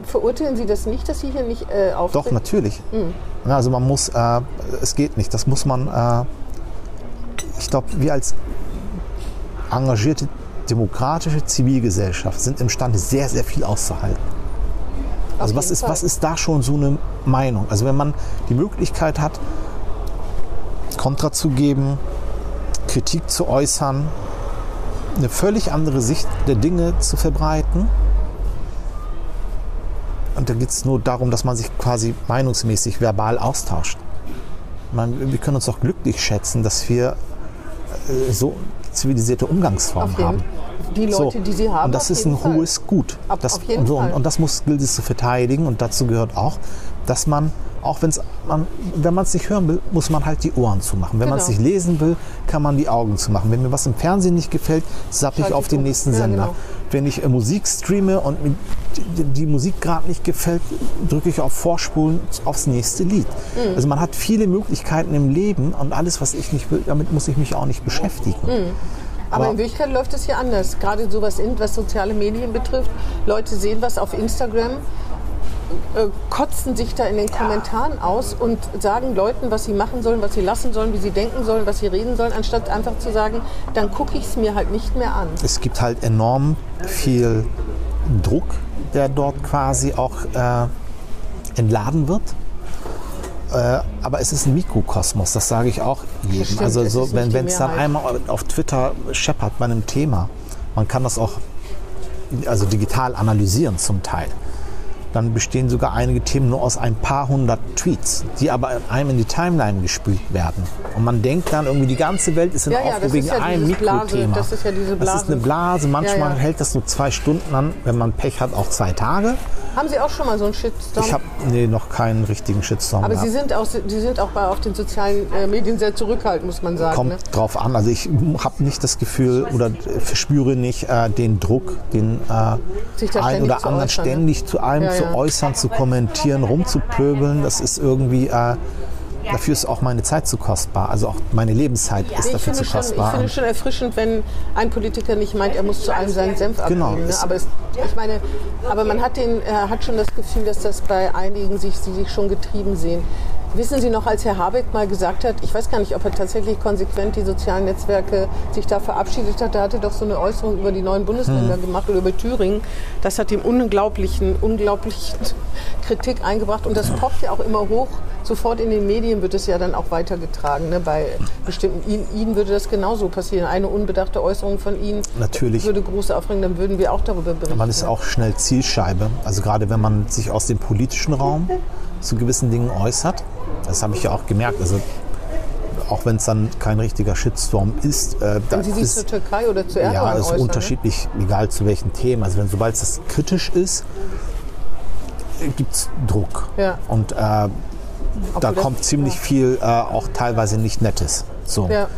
verurteilen Sie das nicht, dass Sie hier nicht äh, Doch, auftreten? natürlich. Hm. Ja, also man muss, äh, es geht nicht. Das muss man, äh, ich glaube, wir als engagierte demokratische Zivilgesellschaft sind imstande, sehr, sehr viel auszuhalten. Also was ist, Fall. was ist da schon so eine Meinung? Also wenn man die Möglichkeit hat, Kontra zu geben, Kritik zu äußern, eine völlig andere Sicht der Dinge zu verbreiten. Und da geht es nur darum, dass man sich quasi meinungsmäßig verbal austauscht. Man, wir können uns auch glücklich schätzen, dass wir äh, so zivilisierte Umgangsformen haben. Die Leute, die Sie haben. Und das ist ein Fall. hohes Gut. Auf- das, und, so. Und, das muss gilt es zu verteidigen. Und dazu gehört auch, dass man, auch wenn's, man, wenn man es nicht hören will, muss man halt die Ohren zumachen. Wenn man es Genau. nicht lesen will, kann man die Augen zumachen. Wenn mir was im Fernsehen nicht gefällt, zappe ich auf den nächsten Ja, Sender. genau. Wenn ich äh, Musik streame und mir die, Musik gerade nicht gefällt, drücke ich auf Vorspulen aufs nächste Lied. Mhm. Also man hat viele Möglichkeiten im Leben und alles, was ich nicht will, damit muss ich mich auch nicht beschäftigen. Mhm. Aber, Aber- in Wirklichkeit läuft es hier anders. Gerade so was, was soziale Medien betrifft. Leute sehen was auf Instagram, äh, kotzen sich da in den Kommentaren aus und sagen Leuten, was sie machen sollen, was sie lassen sollen, wie sie denken sollen, was sie reden sollen, anstatt einfach zu sagen, dann gucke ich es mir halt nicht mehr an. Es gibt halt enorm viel Druck, der dort quasi auch äh, entladen wird. Äh, aber es ist ein Mikrokosmos, das sage ich auch jedem. stimmt, also so, wenn es dann einmal auf Twitter scheppert bei einem Thema, man kann das auch also digital analysieren zum Teil. Dann bestehen sogar einige Themen nur aus ein paar hundert Tweets, die aber einem in die Timeline gespült werden. Und man denkt dann irgendwie, die ganze Welt ist in Ja, ja, Aufruhr das wegen ja einem Blase, Mikrothema. das ist ja diese Das ist eine Blase. Blase. Manchmal Ja, ja. hält das nur zwei Stunden an, wenn man Pech hat, auch zwei Tage. Haben Sie auch schon mal so einen Shitstorm? Ich habe nee, noch keinen richtigen Shitstorm Aber gehabt. Sie sind auch, Sie sind auch bei, auf den sozialen äh, Medien sehr zurückhaltend, muss man sagen. Kommt Ne? drauf an. Also ich habe nicht das Gefühl oder verspüre nicht äh, den Druck, den äh, Sich da ein ständig oder anderen äußern, ne? ständig zu einem Ja, zu ja. äußern, zu kommentieren, rumzupöbeln. Das ist irgendwie, dafür ist auch meine Zeit zu kostbar. Also auch meine Lebenszeit ist Nee, ich, dafür zu schon, ich kostbar. finde schon erfrischend, wenn ein Politiker nicht meint, er muss zu allem seinen Senf abgeben. Genau. Ne? Es- Aber es, ich meine, aber man hat, den, er hat schon das Gefühl, dass das bei einigen sich, die sich schon getrieben sehen. Wissen Sie noch, als Herr Habeck mal gesagt hat, ich weiß gar nicht, ob er tatsächlich konsequent die sozialen Netzwerke sich da verabschiedet hat, da hat er doch so eine Äußerung über die neuen Bundesländer Hm. gemacht oder über Thüringen. Das hat ihm unglaublichen, unglaublichen Kritik eingebracht und das poppt ja auch immer hoch. Sofort in den Medien wird es ja dann auch weitergetragen. Ne? Bei bestimmten, Ihnen, Ihnen würde das genauso passieren. Eine unbedachte Äußerung von Ihnen Natürlich. würde große aufregen, dann würden wir auch darüber berichten. Man ist auch schnell Zielscheibe. Also gerade wenn man sich aus dem politischen Raum zu gewissen Dingen äußert. Das habe ich ja auch gemerkt. Also auch wenn es dann kein richtiger Shitstorm ist, äh, da Wenn Sie sich zur Türkei oder zu Erdogan ja, ist äußern, ne? unterschiedlich, egal zu welchen Themen. Also wenn sobald es kritisch ist, gibt es Druck. Ja. Und äh, da kommt ziemlich ja. viel äh, auch teilweise nicht Nettes. So. Ja.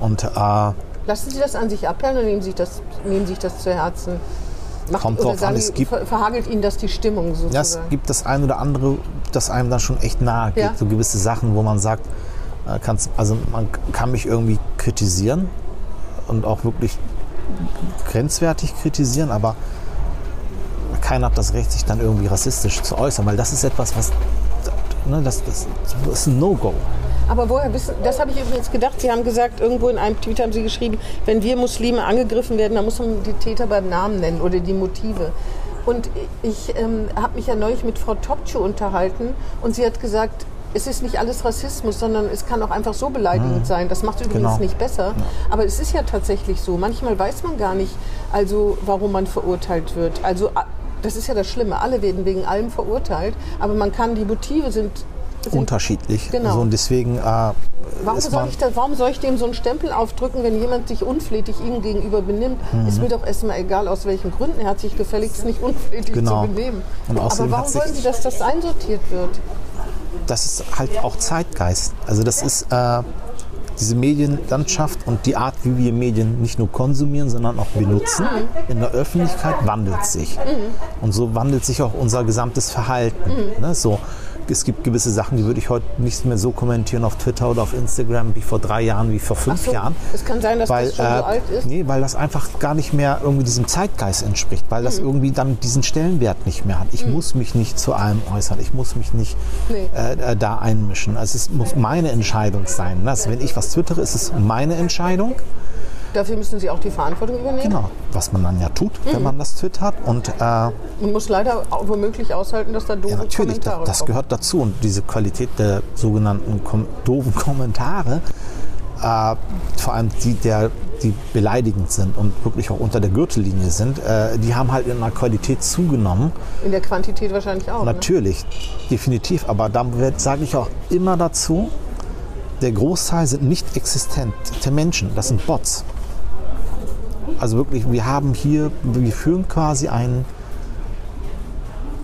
Und äh, Lassen Sie das an sich abperlen oder nehmen Sie sich das, nehmen Sie sich das zu Herzen? Macht, Kommt drauf an, es gibt- ver- verhagelt Ihnen das die Stimmung sozusagen? Ja, es gibt das ein oder andere, das einem dann schon echt nahe geht. Ja. So gewisse Sachen, wo man sagt, äh, kann's, also man kann mich irgendwie kritisieren und auch wirklich grenzwertig kritisieren, aber keiner hat das Recht, sich dann irgendwie rassistisch zu äußern, weil das ist etwas, was ne, das, das, das ist ein No-Go. Aber woher wissen, das habe ich übrigens gedacht, Sie haben gesagt, irgendwo in einem Tweet haben Sie geschrieben, wenn wir Muslime angegriffen werden, dann muss man die Täter beim Namen nennen oder die Motive. Und ich ähm, habe mich ja neulich mit Frau Topçu unterhalten und sie hat gesagt, es ist nicht alles Rassismus, sondern es kann auch einfach so beleidigend sein. Das macht übrigens Genau. nicht besser. Aber es ist ja tatsächlich so. Manchmal weiß man gar nicht, also warum man verurteilt wird. Also Das ist ja das Schlimme. Alle werden wegen allem verurteilt, aber man kann, die Motive sind. Unterschiedlich. Genau. So, und deswegen äh, Warum soll, ich da, warum soll ich dem so einen Stempel aufdrücken, wenn jemand sich unflätig ihm gegenüber benimmt? Ist mir doch erstmal egal, aus welchen Gründen. Er hat sich gefälligst nicht unflätig Genau. zu benehmen. Und Aber warum wollen Sie, dass das einsortiert wird? das ist halt auch Zeitgeist. Also das ist äh, diese Medienlandschaft und die Art, wie wir Medien nicht nur konsumieren, sondern auch benutzen in der Öffentlichkeit wandelt sich. Und so wandelt sich auch unser gesamtes Verhalten. Ne? So, es gibt gewisse Sachen, die würde ich heute nicht mehr so kommentieren auf Twitter oder auf Instagram wie vor drei Jahren, wie vor fünf so, Jahren. es kann sein, dass weil, das schon äh, so alt ist. Nee, weil das einfach gar nicht mehr irgendwie diesem Zeitgeist entspricht, weil das Mhm. irgendwie dann diesen Stellenwert nicht mehr hat. Ich muss mich nicht zu allem äußern, ich muss mich nicht Nee. äh, äh, da einmischen. Also es muss meine Entscheidung sein. ne? Also wenn ich was twittere, ist es meine Entscheidung. Dafür müssen Sie auch die Verantwortung übernehmen. Genau, was man dann ja tut, Mhm. wenn man das twittert. Und äh, Und muss leider auch womöglich aushalten, dass da doofe ja, natürlich, das, Kommentare das kommen. gehört dazu. Und diese Qualität der sogenannten kom doofen Kommentare, äh, vor allem die, der, die beleidigend sind und wirklich auch unter der Gürtellinie sind, äh, die haben halt in der Qualität zugenommen. In der Quantität wahrscheinlich auch. Ne? Natürlich, definitiv. Aber da sage ich auch immer dazu, der Großteil sind nicht existente Menschen. Das sind Bots. Also wirklich, wir haben hier, wir führen quasi einen.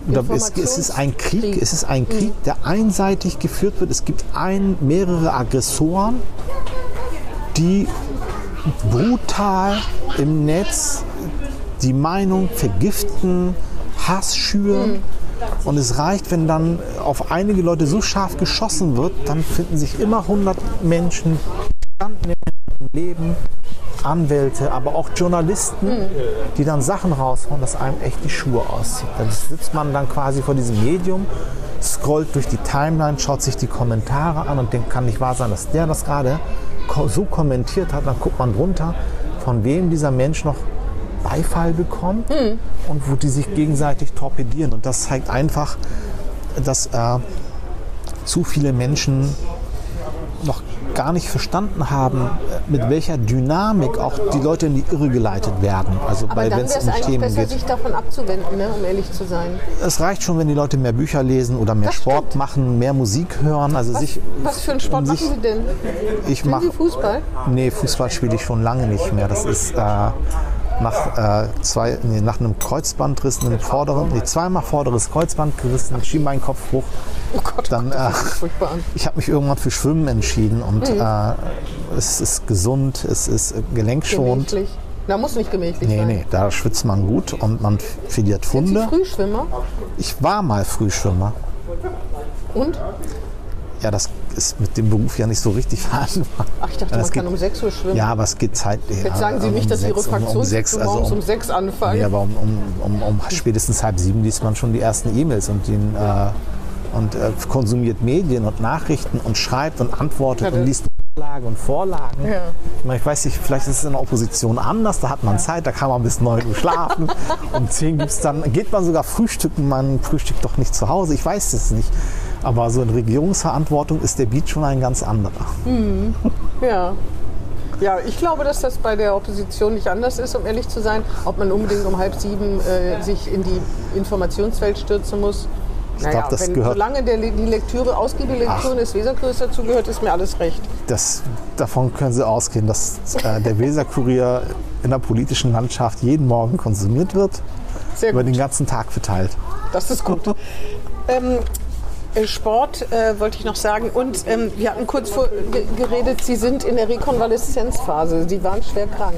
Oder es, es ist ein Krieg, Krieg. es ist ein Krieg, der einseitig geführt wird. Es gibt ein, mehrere Aggressoren, die brutal im Netz die Meinung vergiften, Hass schüren. Und es reicht, wenn dann auf einige Leute so scharf geschossen wird, dann finden sich immer 100 Menschen, die nehmen, leben, Anwälte, aber auch Journalisten, die dann Sachen raushauen, dass einem echt die Schuhe auszieht. Dann sitzt man dann quasi vor diesem Medium, scrollt durch die Timeline, schaut sich die Kommentare an und denkt, kann nicht wahr sein, dass der das gerade so kommentiert hat. Dann guckt man drunter, von wem dieser Mensch noch Beifall bekommt und wo die sich gegenseitig torpedieren. Und das zeigt einfach, dass äh, zu viele Menschen noch gar nicht verstanden haben, äh, mit welcher Dynamik auch die Leute in die Irre geleitet werden. Also Aber bei, wenn es um Themen besser, geht. sich davon abzuwenden, ne, um ehrlich zu sein. Es reicht schon, wenn die Leute mehr Bücher lesen oder mehr Das Sport stimmt. machen, mehr Musik hören. Also Was, sich, was für einen Sport um sich- machen Sie denn? Ich mache Fußball? Nee, Fußball spiele ich schon lange nicht mehr. Das ist äh, nach, äh, zwei, nee, nach einem Kreuzbandriss, einem vorderen, nee, zweimal vorderes Kreuzband gerissen, Schienbeinkopfbruch. Oh Gott, Dann, äh, sich furchtbar an. Ich habe mich irgendwann für Schwimmen entschieden und Mhm. äh, es ist gesund, es ist äh, gelenkschonend. Gemächlich. Na, muss nicht gemächlich Nee, sein. nee, da schwitzt man gut und man verliert Sind Sie Funde. Frühschwimmer? Ich war mal Frühschwimmer. Und? Ja, das ist mit dem Beruf ja nicht so richtig <laughs> vereinbar. Ach, ich dachte, Das man kann geht- um 6 Uhr schwimmen. Ja, aber es geht zeitlich. Jetzt sagen Sie um nicht, dass Ihre sechs- um, um Fraktion sechs, also morgens um, um 6 anfangen. Nee, aber um, spätestens halb sieben liest man schon die ersten E-Mails und, den, äh, und äh, konsumiert Medien und Nachrichten und schreibt und antwortet Ja, und liest Unterlagen und Vorlagen. Ja. Ich, meine, ich weiß nicht, vielleicht ist es in der Opposition anders, da hat man Zeit, da kann man bis 9 Uhr schlafen. <laughs> um 10 gibt's dann, geht man sogar frühstücken, man frühstückt doch nicht zu Hause, ich weiß es nicht. Aber so in Regierungsverantwortung ist der Beat schon ein ganz anderer. Ja. Ja, ich glaube, dass das bei der Opposition nicht anders ist, um ehrlich zu sein. Ob man unbedingt um halb sieben äh, sich in die Informationswelt stürzen muss. Naja, glaub, das wenn, gehört- solange der, die Lektüre, ausgiebige Lektüre des Weserkuriers dazugehört, ist mir alles recht. Das, davon können Sie ausgehen, dass äh, der Weserkurier in der politischen Landschaft jeden Morgen konsumiert wird, Sehr über gut. den ganzen Tag verteilt. Das ist gut. <laughs> ähm, äh, Sport äh, wollte ich noch sagen. Und ähm, wir hatten kurz vor ge geredet, Sie sind in der Rekonvaleszenzphase. Sie waren schwer krank.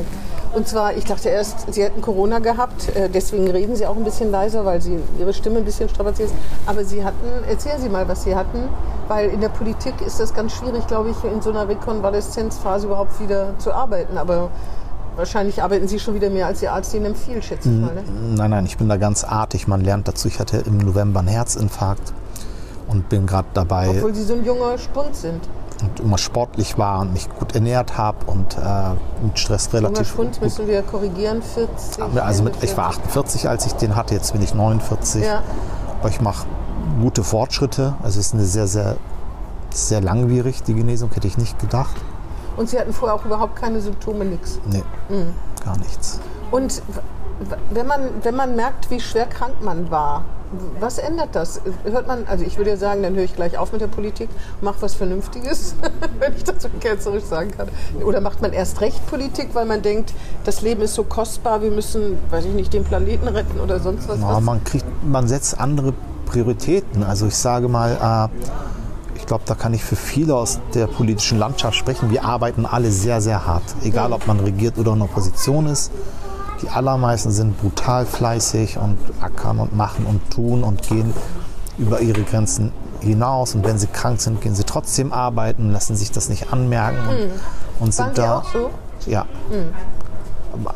Und zwar, ich dachte erst, Sie hätten Corona gehabt, äh, deswegen reden Sie auch ein bisschen leiser, weil Sie Ihre Stimme ein bisschen strapaziert ist. Aber Sie hatten, erzählen Sie mal, was Sie hatten, weil in der Politik ist das ganz schwierig, glaube ich, in so einer Rekonvaleszenzphase überhaupt wieder zu arbeiten. Aber wahrscheinlich arbeiten Sie schon wieder mehr, als Ihr Arzt Ihnen empfiehlt, schätze ich mal. Ne? Nein, nein, ich bin da ganz artig. Man lernt dazu. Ich hatte im November einen Herzinfarkt und bin gerade dabei Obwohl Sie so ein junger Spund sind. und immer sportlich war und mich gut ernährt habe und äh, mit Stress Junger relativ Schwund gut. müssen wir korrigieren, 40. Also mit, ich war 40. 48, als ich den hatte, jetzt bin ich 49. Ja. Aber ich mache gute Fortschritte. Also es ist eine sehr, sehr, sehr langwierig, die Genesung, hätte ich nicht gedacht. Und Sie hatten vorher auch überhaupt keine Symptome, nichts. Nee, gar nichts. Und Wenn man, wenn man merkt, wie schwer krank man war, was ändert das? Hört man, also ich würde ja sagen, dann höre ich gleich auf mit der Politik, mach was Vernünftiges, <laughs> wenn ich das so ketzerisch sagen kann. Oder macht man erst recht Politik, weil man denkt, das Leben ist so kostbar, wir müssen, weiß ich nicht, den Planeten retten oder sonst was? Ja, man, kriegt, man setzt andere Prioritäten. Also ich sage mal, äh, ich glaube, da kann ich für viele aus der politischen Landschaft sprechen. Wir arbeiten alle sehr, sehr hart, egal ob man regiert oder in Opposition ist. Die allermeisten sind brutal fleißig und ackern und machen und tun und gehen über ihre Grenzen hinaus. Und wenn sie krank sind, gehen sie trotzdem arbeiten, lassen sich das nicht anmerken und, und Waren sind da. auch so? Ja.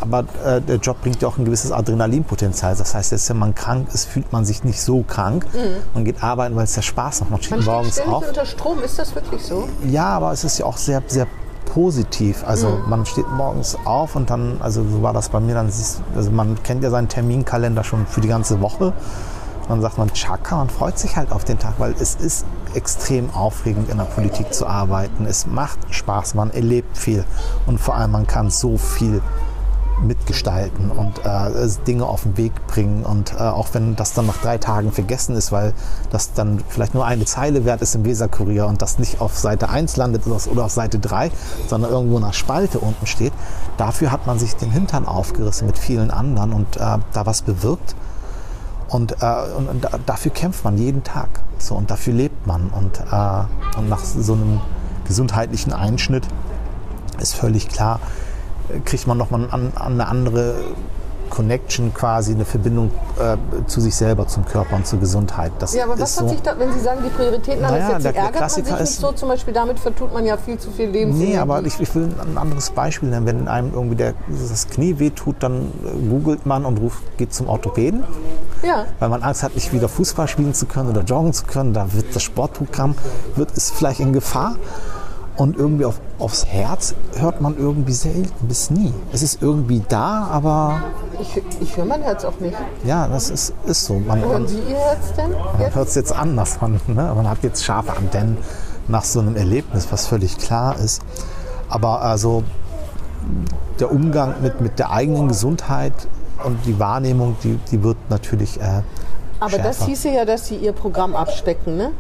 Aber äh, der Job bringt ja auch ein gewisses Adrenalinpotenzial. Das heißt, jetzt, wenn man krank ist, fühlt man sich nicht so krank. Man geht arbeiten, weil es ja Spaß macht. Man steht Man steht morgens ständig auf. unter Strom, ist das wirklich so? Ja, aber es ist ja auch sehr, sehr positiv. Also man steht morgens auf und dann, also so war das bei mir, dann siehst, also man kennt ja seinen Terminkalender schon für die ganze Woche. Dann sagt man Chaka und freut sich halt auf den Tag, weil es ist extrem aufregend in der Politik zu arbeiten. Es macht Spaß, man erlebt viel und vor allem man kann so viel mitgestalten und äh, Dinge auf den Weg bringen. Und äh, auch wenn das dann nach drei Tagen vergessen ist, weil das dann vielleicht nur eine Zeile wert ist im Weserkurier und das nicht auf Seite 1 landet oder auf Seite 3, sondern irgendwo in einer Spalte unten steht, dafür hat man sich den Hintern aufgerissen mit vielen anderen und äh, da was bewirkt. Und, äh, und, und da- dafür kämpft man jeden Tag. So, und dafür lebt man. Und, äh, und nach so einem gesundheitlichen Einschnitt ist völlig klar, kriegt man nochmal an, an eine andere Connection quasi, eine Verbindung äh, zu sich selber, zum Körper und zur Gesundheit. Das Ja, aber was ist hat so. sich da, wenn Sie sagen, die Prioritäten haben Naja, es jetzt, der- ärgert man sich Klassiker nicht ist- so? Zum Beispiel damit vertut man ja viel zu viel Lebensenergie. Nee, aber ich, ich will ein anderes Beispiel nennen. Wenn einem irgendwie der, das Knie wehtut, dann äh, googelt man und ruft, geht zum Orthopäden. Ja, weil man Angst hat, nicht wieder Fußball spielen zu können oder joggen zu können. Da wird das Sportprogramm wird, ist vielleicht in Gefahr. Und irgendwie auf, aufs Herz hört man irgendwie selten bis nie. Es ist irgendwie da, aber ich, ich höre mein Herz auch nicht. ja, das ist, ist so. Man, Hören Sie Ihr Herz denn? man hört es jetzt anders. Man, ne? man hat jetzt scharfe Antennen nach so einem Erlebnis, was völlig klar ist. Aber also der Umgang mit, mit der eigenen Gesundheit und die Wahrnehmung, die, die wird natürlich äh, Aber das schärfer. hieße ja, dass Sie Ihr Programm abspecken, ne?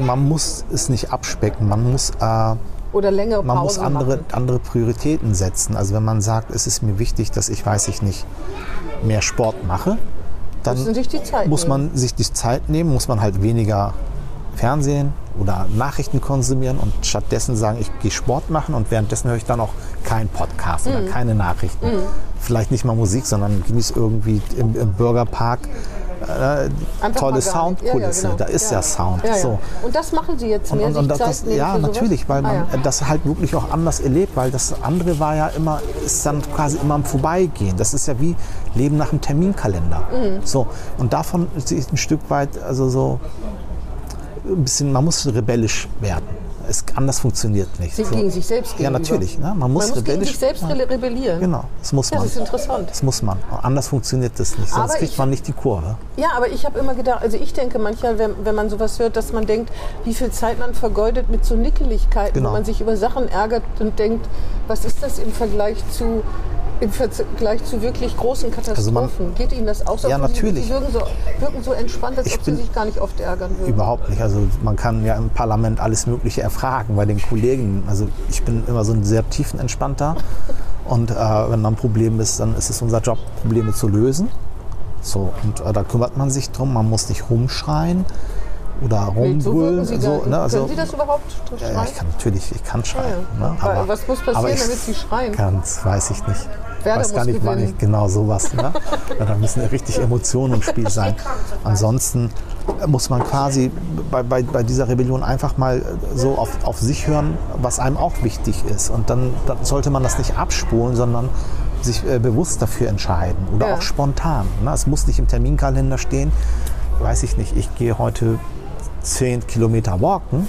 Man muss es nicht abspecken, man muss, äh, Oder längere Pausen man muss andere, machen. andere Prioritäten setzen. Also wenn man sagt, es ist mir wichtig, dass ich, weiß ich nicht, mehr Sport mache, dann muss nehmen. man sich die Zeit nehmen, muss man halt weniger Fernsehen oder Nachrichten konsumieren und stattdessen sagen, ich gehe Sport machen und währenddessen höre ich dann auch keinen Podcast Mhm. oder keine Nachrichten. Vielleicht nicht mal Musik, sondern genieße irgendwie im, im Bürgerpark äh, tolle nicht. Ja, ja, Soundkulisse. genau. Da ist ja, Sound. Ja, ja. So. Und das machen Sie jetzt mehr, Und, und sich das, ja, natürlich, weil man Ah, das halt wirklich auch anders erlebt, weil das andere war ja immer, ist dann quasi immer am Vorbeigehen. Das ist ja wie Leben nach dem Terminkalender. Mhm. So, und davon ist ein Stück weit, also so ein bisschen, man muss rebellisch werden. Es, anders funktioniert nicht. Sie so. gegen sich selbst Ja, gegenüber. natürlich. Ne? Man muss Man muss gegen sich selbst re- rebellieren. Genau, das muss Ja, man. das ist interessant. Das muss man. Anders funktioniert das nicht, sonst Aber kriegt ich- man nicht die Kurve. Ja, aber ich habe immer gedacht, also ich denke manchmal, wenn, wenn man sowas hört, dass man denkt, wie viel Zeit man vergeudet mit so Nickeligkeiten, Genau. wo man sich über Sachen ärgert und denkt, was ist das im Vergleich zu im Vergleich zu wirklich großen Katastrophen. Also man- Geht Ihnen das auch so? Ja, Sie- natürlich. Sie wirken so, wirken so entspannt, als Ich ob Sie sich gar nicht oft ärgern würden. Überhaupt nicht. Also man kann ja im Parlament alles Mögliche erfragen bei den Kollegen. Also ich bin immer so ein sehr tiefenentspannter. <laughs> Und äh, wenn da ein Problem ist, dann ist es unser Job, Probleme zu lösen. So, und äh, da kümmert man sich drum. Man muss nicht rumschreien oder Nee, so so, ne? also, Können Sie das überhaupt ja, schreien? ja, ich kann natürlich, ich kann schreien. Ja, ja. Ne? Weil was muss passieren, aber ich damit Sie schreien? Kann's, weiß ich nicht. Werder weiß gar nicht, wann ich genau sowas. Ne? Ja, <laughs> da müssen richtig Emotionen im Spiel sein. <laughs> Ansonsten muss man quasi bei, bei, bei dieser Rebellion einfach mal so auf, auf sich hören, was einem auch wichtig ist. Und dann, dann sollte man das nicht abspulen, sondern sich äh, bewusst dafür entscheiden oder Ja. auch spontan. Ne? Es muss nicht im Terminkalender stehen. Weiß ich nicht, ich gehe heute 10 Kilometer walken,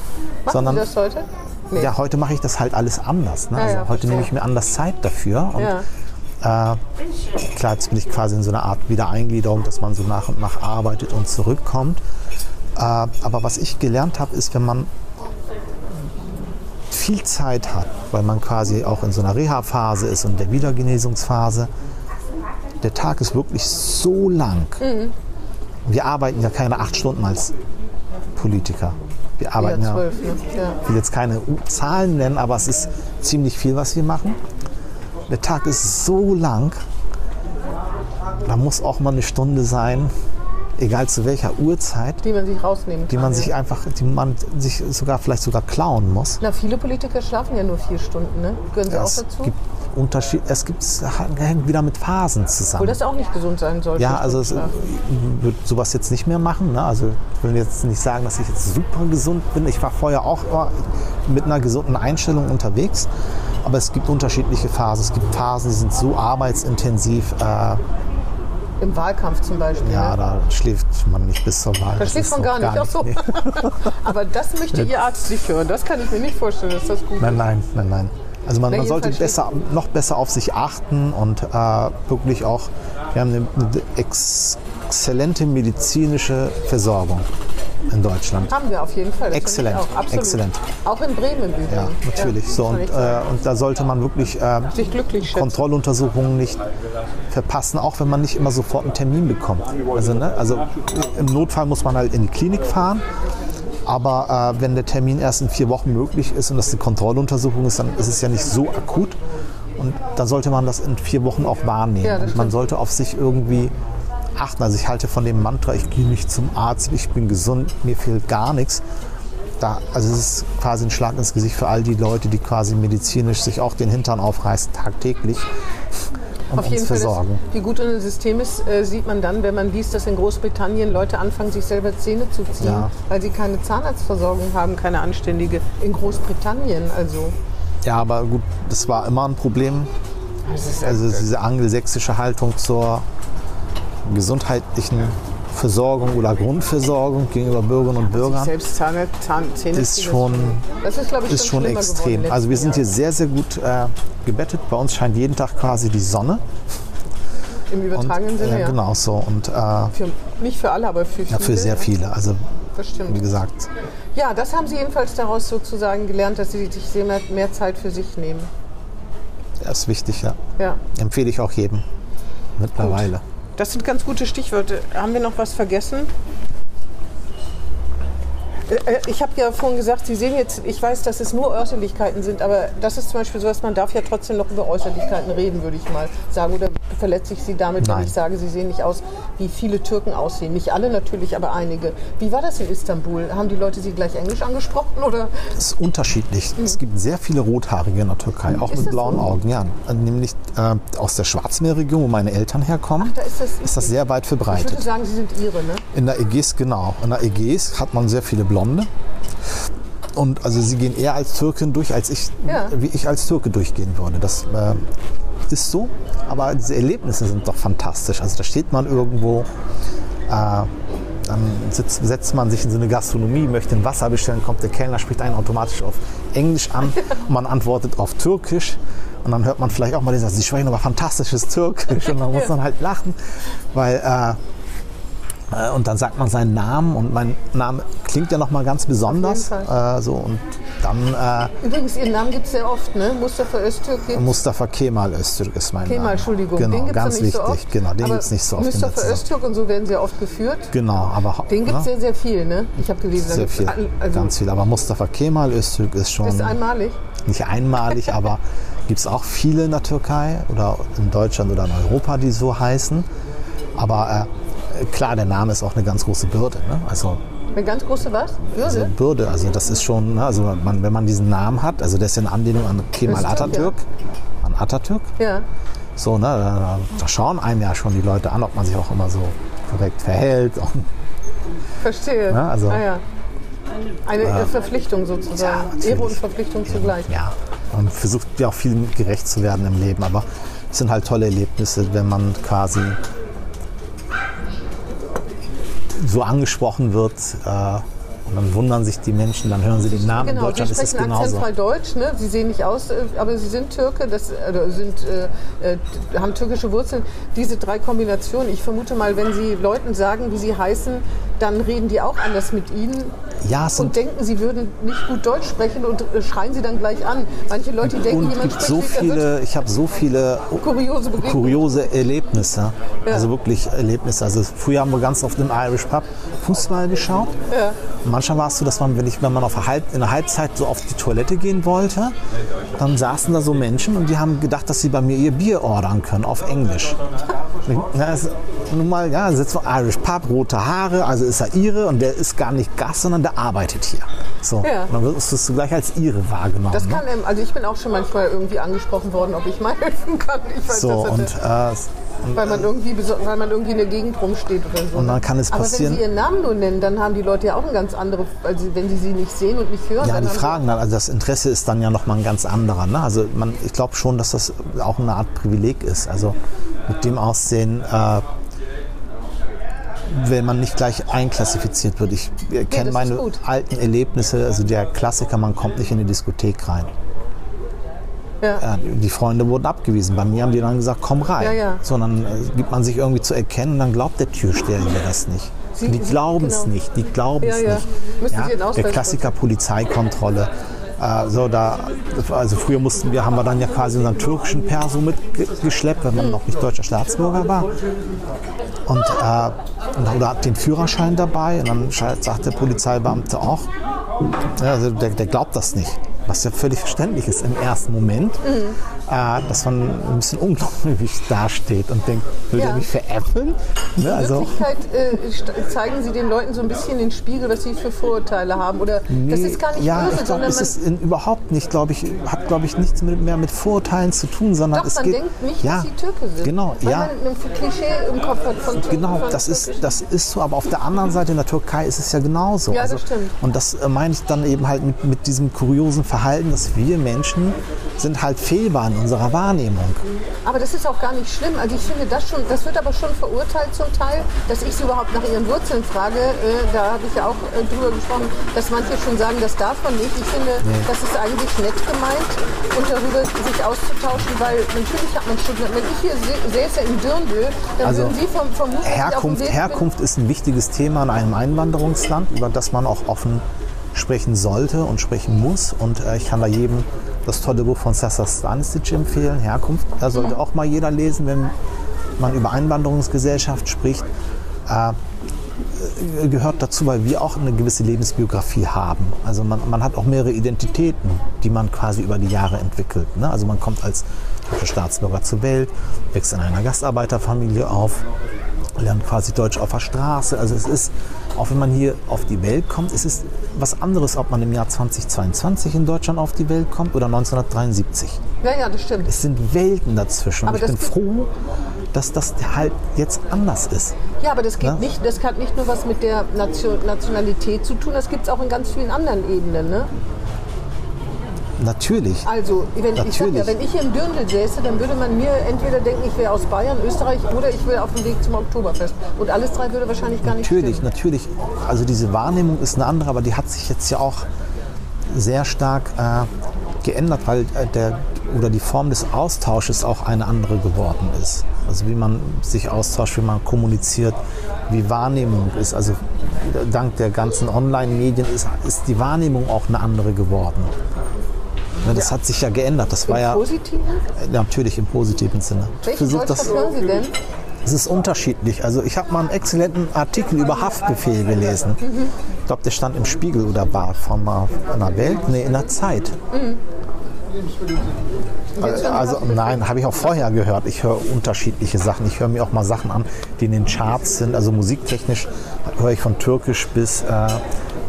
Machen sondern Sie das heute? Nee. ja, heute mache ich das halt alles anders. Ne? Ja, also ja, heute verstehe. nehme ich mir anders Zeit dafür. Und äh, klar, jetzt bin ich quasi in so einer Art Wiedereingliederung, dass man so nach und nach arbeitet und zurückkommt. Äh, aber was ich gelernt habe, ist, wenn man viel Zeit hat, weil man quasi auch in so einer Reha-Phase ist und der Wiedergenesungsphase, der Tag ist wirklich so lang. Wir arbeiten ja keine acht Stunden als Politiker. Wir Ja, arbeiten ja, zwölf, ne? Ja. ich will jetzt keine Zahlen nennen, aber es ist ziemlich viel, was wir machen. Der Tag ist so lang, da muss auch mal eine Stunde sein, egal zu welcher Uhrzeit, Die man sich rausnehmen die man ja. sich einfach, die man sich sogar vielleicht sogar klauen muss. Na, viele Politiker schlafen ja nur vier Stunden, ne? Gehören Sie Es auch dazu? gibt Unterschied, es gibt hängt wieder mit Phasen Obwohl zusammen. das auch nicht gesund sein sollte. Ja, also es, ich Schlafen. würde sowas jetzt nicht mehr machen. Ne? Also ich will jetzt nicht sagen, dass ich jetzt super gesund bin. Ich war vorher auch immer mit einer gesunden Einstellung unterwegs. Aber es gibt unterschiedliche Phasen. Es gibt Phasen, die sind so arbeitsintensiv. Äh, Im Wahlkampf zum Beispiel. ja, da schläft man nicht bis zur Wahl. Da Das schläft man so gar nicht. Ach so. <laughs> Aber das möchte Ihr Arzt nicht hören. Das kann ich mir nicht vorstellen, dass das gut Nein, ist. nein, nein, nein. Also man, man sollte besser, noch besser auf sich achten und äh, wirklich auch, wir haben eine, eine ex exzellente medizinische Versorgung in Deutschland. Haben wir auf jeden Fall. Das Exzellent, Auch, absolut. exzellent. Auch in Bremen übrigens. Ja, natürlich. so, muss man und, äh, und da sollte man wirklich äh, Sich glücklich schätzen. Kontrolluntersuchungen nicht verpassen, auch wenn man nicht immer sofort einen Termin bekommt. Also, ne, also im Notfall muss man halt in die Klinik fahren. Aber äh, wenn der Termin erst in vier Wochen möglich ist und das eine Kontrolluntersuchung ist, dann ist es ja nicht so akut. Und dann sollte man das in vier Wochen auch wahrnehmen. Ja, man sollte auf sich irgendwie achten. Also ich halte von dem Mantra, ich gehe nicht zum Arzt, ich bin gesund, mir fehlt gar nichts. Da, also es ist quasi ein Schlag ins Gesicht für all die Leute, die quasi medizinisch sich auch den Hintern aufreißen tagtäglich und Auf uns jeden Fall, das, versorgen. wie gut unser System ist, äh, sieht man dann, wenn man liest, dass in Großbritannien Leute anfangen, sich selber Zähne zu ziehen, Ja. weil sie keine Zahnarztversorgung haben, keine anständige. In Großbritannien also. Ja, aber gut, das war immer ein Problem. Also diese angelsächsische Haltung zur gesundheitlichen Versorgung oder Grundversorgung gegenüber Bürgerinnen und Bürgern Zahn, Zähne ist schon, das ist, ich, ist schon extrem. geworden Also wir sind hier sehr, sehr gut äh, gebettet. Bei uns scheint jeden Tag quasi die Sonne. im Und, übertragenen Sinne, äh, ja. Genau so. Und äh, ja, Für, nicht für alle, aber für viele. für sehr viele. Also Das wie stimmt. gesagt, Ja, das haben Sie jedenfalls daraus sozusagen gelernt, dass Sie sich mehr, mehr Zeit für sich nehmen. das ist wichtig, ja. Ja. Empfehle ich auch jedem mittlerweile. Das sind ganz gute Stichworte. Haben wir noch was vergessen? Äh, äh, Ich habe ja vorhin gesagt, Sie sehen jetzt, ich weiß, dass es nur Äußerlichkeiten sind, aber das ist zum Beispiel so, dass man darf ja trotzdem noch über Äußerlichkeiten reden, würde ich mal sagen. Oder verletze ich Sie damit, wenn Nein. ich sage, Sie sehen nicht aus, wie viele Türken aussehen? Nicht alle natürlich, aber einige. Wie war das in Istanbul? Haben die Leute Sie gleich Englisch angesprochen? Oder? Das ist unterschiedlich. Es gibt sehr viele Rothaarige in der Türkei, auch Ist mit blauen so? Augen. Ja, nämlich äh, aus der Schwarzmeerregion, wo meine Eltern herkommen, Da ist das, ist das sehr weit ich würde verbreitet. sagen, Sie sind Ihre, ne? In der Ägäis, genau. In der Ägäis hat man sehr viele Blonde. Und also sie gehen eher als Türkin durch, als ich, Ja. wie ich als Türke durchgehen würde. Das äh, ist so. Aber diese Erlebnisse sind doch fantastisch. Also da steht man irgendwo, äh, dann sitzt, setzt man sich in so eine Gastronomie, möchte ein Wasser bestellen, kommt der Kellner, spricht einen automatisch auf Englisch an und <laughs> man antwortet auf Türkisch. Und dann hört man vielleicht auch mal den Satz, sie sprechen aber fantastisches Türkisch. Und dann muss <laughs> man halt lachen, weil äh, äh, Und dann sagt man seinen Namen und mein Name klingt ja nochmal ganz besonders. Äh, so, und dann Übrigens, Ihren Namen gibt es sehr oft, ne? Mustafa Öztürk äh, gibt Mustafa Kemal Öztürk ist mein Kemal, Name. Entschuldigung, Genau, den gibt es ganz nicht wichtig. so oft. Genau, den gibt es nicht so oft. Mustafa Öztürk und so werden sehr oft geführt. Genau, aber Den gibt es ne, sehr, sehr viel, ne? Ich habe gelesen. sehr viel, Also, ganz viel. Aber Mustafa Kemal Öztürk ist schon ist einmalig. nicht einmalig, aber <laughs> gibt es auch viele in der Türkei oder in Deutschland oder in Europa, die so heißen. Aber äh, klar, der Name ist auch eine ganz große Bürde. Ne? Also Eine ganz große was? Also Würde? Bürde, also das ist schon, ne, also man, wenn man diesen Namen hat, also der ist ja eine Anlehnung an Kemal Atatürk, an Atatürk, Ja. so, ne, da, da schauen einem ja schon die Leute an, ob man sich auch immer so korrekt verhält. <laughs> Verstehe. Ja, also- ah, ja. Eine äh, Verpflichtung sozusagen. natürlich. Ehre und Verpflichtung zugleich. ja, man versucht ja auch viel gerecht zu werden im Leben, aber es sind halt tolle Erlebnisse, wenn man quasi so angesprochen wird, äh, Und dann wundern sich die Menschen, dann hören sie den Namen. Genau, in Deutschland sie ist es sprechen genauso. akzentfrei Deutsch. Ne? Sie sehen nicht aus, äh, aber sie sind Türke, das, äh, sind, äh, äh, haben türkische Wurzeln. Diese drei Kombinationen, ich vermute mal, wenn Sie Leuten sagen, wie sie heißen, dann reden die auch anders mit ihnen Ja, es sind und denken, sie würden nicht gut Deutsch sprechen und schreien sie dann gleich an. Manche Leute denken, jemand spricht so viele, ich habe so viele kuriose kuriose Erlebnisse. Ja. Also wirklich Erlebnisse. Also früher haben wir ganz oft im Irish Pub Fußball geschaut. Ja. Manchmal war es so, dass man, wenn, ich, wenn man auf Halb, in der Halbzeit so auf die Toilette gehen wollte, dann saßen da so Menschen und die haben gedacht, dass sie bei mir ihr Bier ordern können auf Englisch. <laughs> Ja, ist, nun mal, ja, sitzt so Irish Pub, rote Haare, also ist er ihre und der ist gar nicht Gast, sondern der arbeitet hier. So. Ja. Und dann wirst du gleich als ihre wahrgenommen. Das ne? kann, ähm, also ich bin auch schon manchmal irgendwie angesprochen worden, ob ich mal <laughs> helfen kann. Ich weiß, So, und, äh, weil, man irgendwie, weil man irgendwie in der Gegend rumsteht oder so. Und dann ne? kann es Aber passieren- wenn sie ihren Namen nur nennen, dann haben die Leute ja auch eine ganz andere, also wenn sie sie nicht sehen und nicht hören. Ja, die fragen dann, also das Interesse ist dann ja nochmal ein ganz anderer. Ne? Also man, ich glaube schon, dass das auch eine Art Privileg ist. Also mit dem Aussehen, äh, wenn man nicht gleich einklassifiziert wird. Ich äh, kenne ist meine alten Erlebnisse, also der Klassiker, man kommt nicht in die Diskothek rein. Ja. Ja, die Freunde wurden abgewiesen. Bei mir haben die dann gesagt, komm rein. Ja, ja. Sondern äh, gibt man sich irgendwie zu erkennen und dann glaubt der Türsteher mir das nicht. Sie- die glauben es genau. nicht. Die glauben es Ja, ja. nicht. Der Klassiker Polizeikontrolle. Äh, da, also früher mussten wir, haben wir dann ja quasi unseren türkischen Perso mitgeschleppt, wenn man noch nicht deutscher Staatsbürger war. Und, äh, und hat den Führerschein dabei und dann sagt der Polizeibeamte auch, also der, der glaubt das nicht. Was ja völlig verständlich ist im ersten Moment, äh, dass man ein bisschen ungläubig dasteht und denkt, will Ja. der mich veräppeln? Ne, In also, Wirklichkeit äh, zeigen sie den Leuten so ein bisschen den Spiegel, was sie für Vorurteile haben. Oder das ist gar nicht ja, böse, ich glaube, sondern es ist in, überhaupt nicht, glaube ich, hat, glaube ich, nichts mit, mehr mit Vorurteilen zu tun, sondern doch, es man geht. denkt nicht, ja, dass sie Türke sind. Genau, weil ja. man ein Klischee im Kopf hat von Türken. Genau, von das ist, das ist so. Aber auf der anderen Seite in der Türkei ist es ja genauso. Ja, das stimmt. Und das äh, meine ich dann eben halt mit, mit diesem kuriosen Verhalten, dass wir Menschen sind halt fehlbar in unserer Wahrnehmung. Aber das ist auch gar nicht schlimm. Also ich finde das schon, das wird aber schon verurteilt zum Teil, dass ich sie überhaupt nach ihren Wurzeln frage. Äh, da habe ich ja auch äh, drüber gesprochen, dass manche schon sagen, das darf man nicht. Ich finde, das ist eigentlich nett gemeint und darüber sich auszutauschen, weil natürlich hat man schon, wenn ich hier sä- säße in Dirndl, dann Also würden Sie vom, dem Herkunft, Herkunft ist ein wichtiges Thema in einem Einwanderungsland, über das man auch offen sprechen sollte und sprechen muss. Und äh, ich kann da jedem das tolle Buch von Sasa Stanisic empfehlen, Herkunft. Da sollte auch mal jeder lesen, wenn man über Einwanderungsgesellschaft spricht. Äh, gehört dazu, weil wir auch eine gewisse Lebensbiografie haben. Also man, man hat auch mehrere Identitäten, die man quasi über die Jahre entwickelt. Ne? Also man kommt als Staatsbürger zur Welt, wächst in einer Gastarbeiterfamilie auf, lernt quasi Deutsch auf der Straße. Also es ist, auch wenn man hier auf die Welt kommt, es ist was anderes, ob man im Jahr 2022 in Deutschland auf die Welt kommt oder 1973. Ja, ja, das stimmt. Es sind Welten dazwischen. Aber Und ich bin froh, dass das halt jetzt anders ist. Ja, aber das geht Ne? nicht, das hat nicht nur was mit der Nation, Nationalität zu tun, das gibt es auch in ganz vielen anderen Ebenen. Ne? Natürlich. Also, wenn, ich sag ja, Natürlich. wenn ich hier im Dürndl säße, dann würde man mir entweder denken, ich wäre aus Bayern, Österreich oder ich will auf dem Weg zum Oktoberfest. Und alles drei würde wahrscheinlich gar nicht Natürlich, stimmen. natürlich. Also diese Wahrnehmung ist eine andere, aber die hat sich jetzt ja auch sehr stark äh, geändert, weil äh, der oder die Form des Austausches auch eine andere geworden ist. Also wie man sich austauscht, wie man kommuniziert, wie Wahrnehmung ist. Also dank der ganzen Online-Medien ist, ist die Wahrnehmung auch eine andere geworden. Ne, das hat sich ja geändert. Das war Im ja Positiven? äh, natürlich im positiven Sinne. Welchen Versucht das- hören Sie denn? es ist unterschiedlich. Also ich habe mal einen exzellenten Artikel über Haftbefehl gelesen. Ich glaube, der stand im Spiegel oder war von einer, einer Welt, nee, in der Zeit. Also, also nein, habe ich auch vorher gehört. Ich höre unterschiedliche Sachen. Ich höre mir auch mal Sachen an, die in den Charts sind. Also musiktechnisch höre ich von Türkisch bis äh,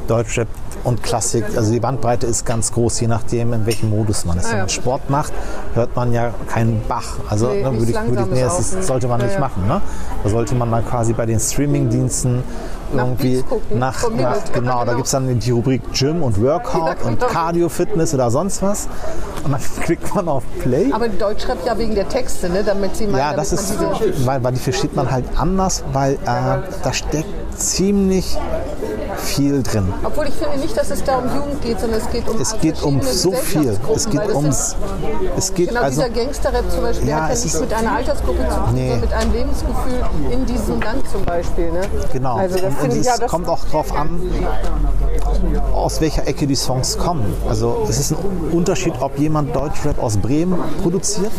Deutschrap und Klassik. Also die Bandbreite ist ganz groß, je nachdem, in welchem Modus man ist. Ah, Wenn ja. man Sport macht, hört man ja keinen Bach. Also Nee, ne, würde ich, würde ich, nee, das ist, sollte man nicht. nicht Ja, ja. machen. Ne? Da sollte man dann quasi bei den Streamingdiensten irgendwie nach, nach Limit. genau, da gibt es dann die Rubrik Gym und Workout und genau. Cardio Fitness oder sonst was. Und dann <laughs> klickt man auf Play. Aber Deutschrap ja wegen der Texte, ne? damit sie mal Ja, das ist, weil, weil die versteht man halt anders, weil äh, da steckt ziemlich viel drin. Obwohl ich finde nicht, dass es da um Jugend geht, sondern es geht um Es geht um so viel. Es geht ums. Es geht Genau, also. dieser Gangsterrap zum Beispiel Ja, hat ja es nicht ist- mit einer Altersgruppe zu tun, Nee. sondern mit einem Lebensgefühl in diesem Land zum Beispiel. Ne? Genau. Also das und es kommt auch darauf an, aus welcher Ecke die Songs kommen. Also es ist ein Unterschied, ob jemand Deutschrap aus Bremen produziert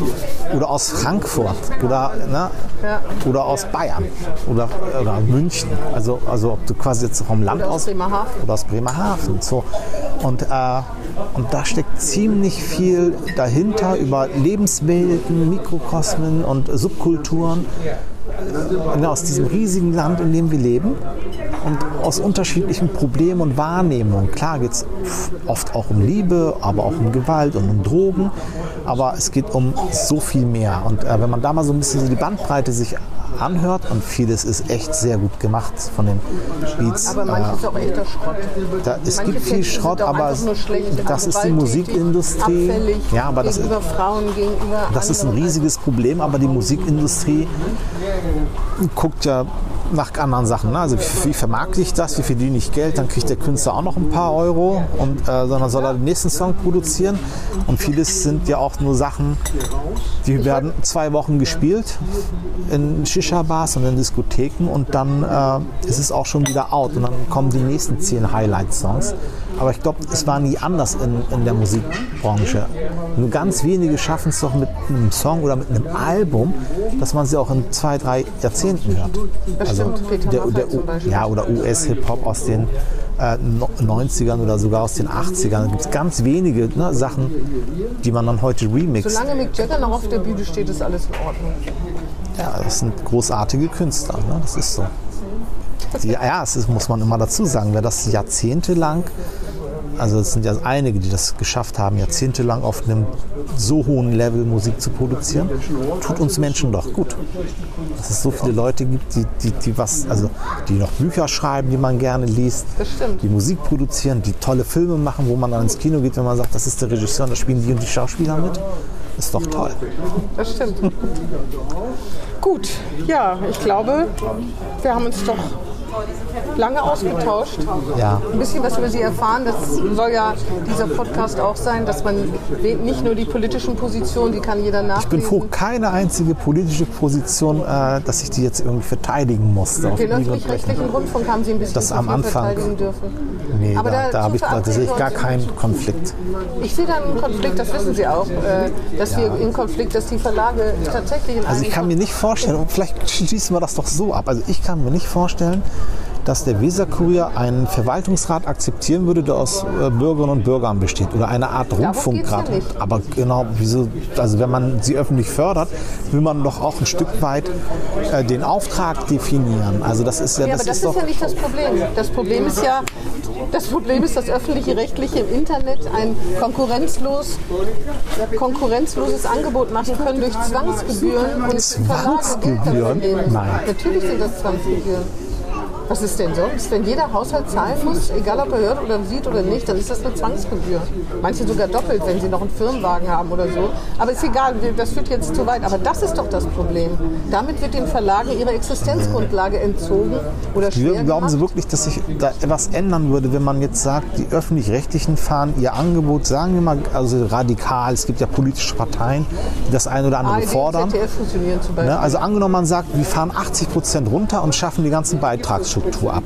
oder aus Frankfurt oder, ne, Ja. oder aus Bayern oder, oder München. Also, also ob du quasi jetzt vom Land Oder aus Bremerhaven. oder aus Bremerhaven. So. Und, äh, und da steckt ziemlich viel dahinter über Lebenswelten, Mikrokosmen und Subkulturen aus diesem riesigen Land, in dem wir leben und aus unterschiedlichen Problemen und Wahrnehmungen. Klar geht es oft auch um Liebe, aber auch um Gewalt und um Drogen, aber es geht um so viel mehr. Und äh, wenn man da mal so ein bisschen so die Bandbreite sich anhört und vieles ist echt sehr gut gemacht von den Beats. Aber manches ist auch echter Schrott. Da, es Manche gibt viel Texte Schrott, aber das ist die Musikindustrie. Ja, aber das, gegenüber Frauen, das ist ein riesiges Problem, aber die Musikindustrie guckt ja nach anderen Sachen. Ne? Also wie, wie vermarkte ich das, wie verdiene ich Geld, dann kriegt der Künstler auch noch ein paar Euro und äh, sondern soll er den nächsten Song produzieren. Und vieles sind ja auch nur Sachen, die werden zwei Wochen gespielt in Shisha-Bars und in Diskotheken und dann äh, ist es auch schon wieder out und dann kommen die nächsten zehn Highlight-Songs. Aber ich glaube, es war nie anders in, in der Musikbranche. Nur ganz wenige schaffen es doch mit einem Song oder mit einem Album, dass man sie auch in zwei, drei Jahrzehnten hört. Peter der, der, ja, oder US-Hip-Hop aus den äh, no- 90ern oder sogar aus den 80ern. Da gibt es ganz wenige ne, Sachen, die man dann heute remixt. Solange Mick Jagger noch auf der Bühne steht, ist alles in Ordnung. Ja, das sind großartige Künstler, ne? das ist so. Ja, ja es ist, muss man immer dazu sagen, wer das jahrzehntelang, also es sind ja einige, die das geschafft haben, jahrzehntelang auf einem so hohen Level Musik zu produzieren, tut uns Menschen doch gut. Dass es so viele Leute gibt, die, die, die was, also die noch Bücher schreiben, die man gerne liest, die Musik produzieren, die tolle Filme machen, wo man dann ins Kino geht, wenn man sagt, das ist der Regisseur und da spielen die und die Schauspieler mit. Ist doch toll. Das stimmt. Gut, ja, ich glaube, wir haben uns doch lange ausgetauscht. Ja. Ein bisschen was über Sie erfahren. Das soll ja dieser Podcast auch sein, dass man nicht nur die politischen Positionen, die kann jeder nachlesen. Ich bin froh, keine einzige politische Position, äh, dass ich die jetzt irgendwie verteidigen musste. Den öffentlich-rechtlichen. Rundfunk haben Sie ein bisschen Das am Anfang. verteidigen dürfen. Nee, Aber da, da, hab ich, da sehe ich gar keinen Konflikt. Ich sehe da einen Konflikt, das wissen Sie auch, äh, dass wir im Konflikt, dass die Verlage tatsächlich in Also ich kann mir nicht vorstellen, vielleicht schließen wir das doch so ab, also ich kann mir nicht vorstellen, dass der Weserkurier einen Verwaltungsrat akzeptieren würde, der aus äh, Bürgerinnen und Bürgern besteht oder eine Art ja Rundfunkrat. nicht. Aber genau, wieso, also wenn man sie öffentlich fördert, will man doch auch ein Stück weit äh, den Auftrag definieren. Also das ist ja, Ja, das aber das ist ist doch ja nicht das Problem. Das Problem ist ja, das Problem ist, dass öffentliche Rechtliche im Internet ein konkurrenzlos, konkurrenzloses Angebot machen können durch Zwangsgebühren und Zwangsgebühren? Nein. Natürlich sind das Zwangsgebühren. Was ist denn sonst? Wenn jeder Haushalt zahlen muss, egal ob er hört oder sieht oder nicht, dann ist das eine Zwangsgebühr. Manche sogar doppelt, wenn sie noch einen Firmenwagen haben oder so. Aber ist egal, das führt jetzt zu weit. Aber das ist doch das Problem. Damit wird den Verlagen ihre Existenzgrundlage entzogen oder schwer Glauben Sie gemacht. wirklich, dass sich da etwas ändern würde, wenn man jetzt sagt, die öffentlich-rechtlichen fahren ihr Angebot, sagen wir mal, also radikal, es gibt ja politische Parteien, die das eine oder andere ARD fordern. ZDF fusionieren zum Beispiel. Ne? Also angenommen, man sagt, wir fahren 80 Prozent runter und schaffen die ganzen Beitragsstruktur ab.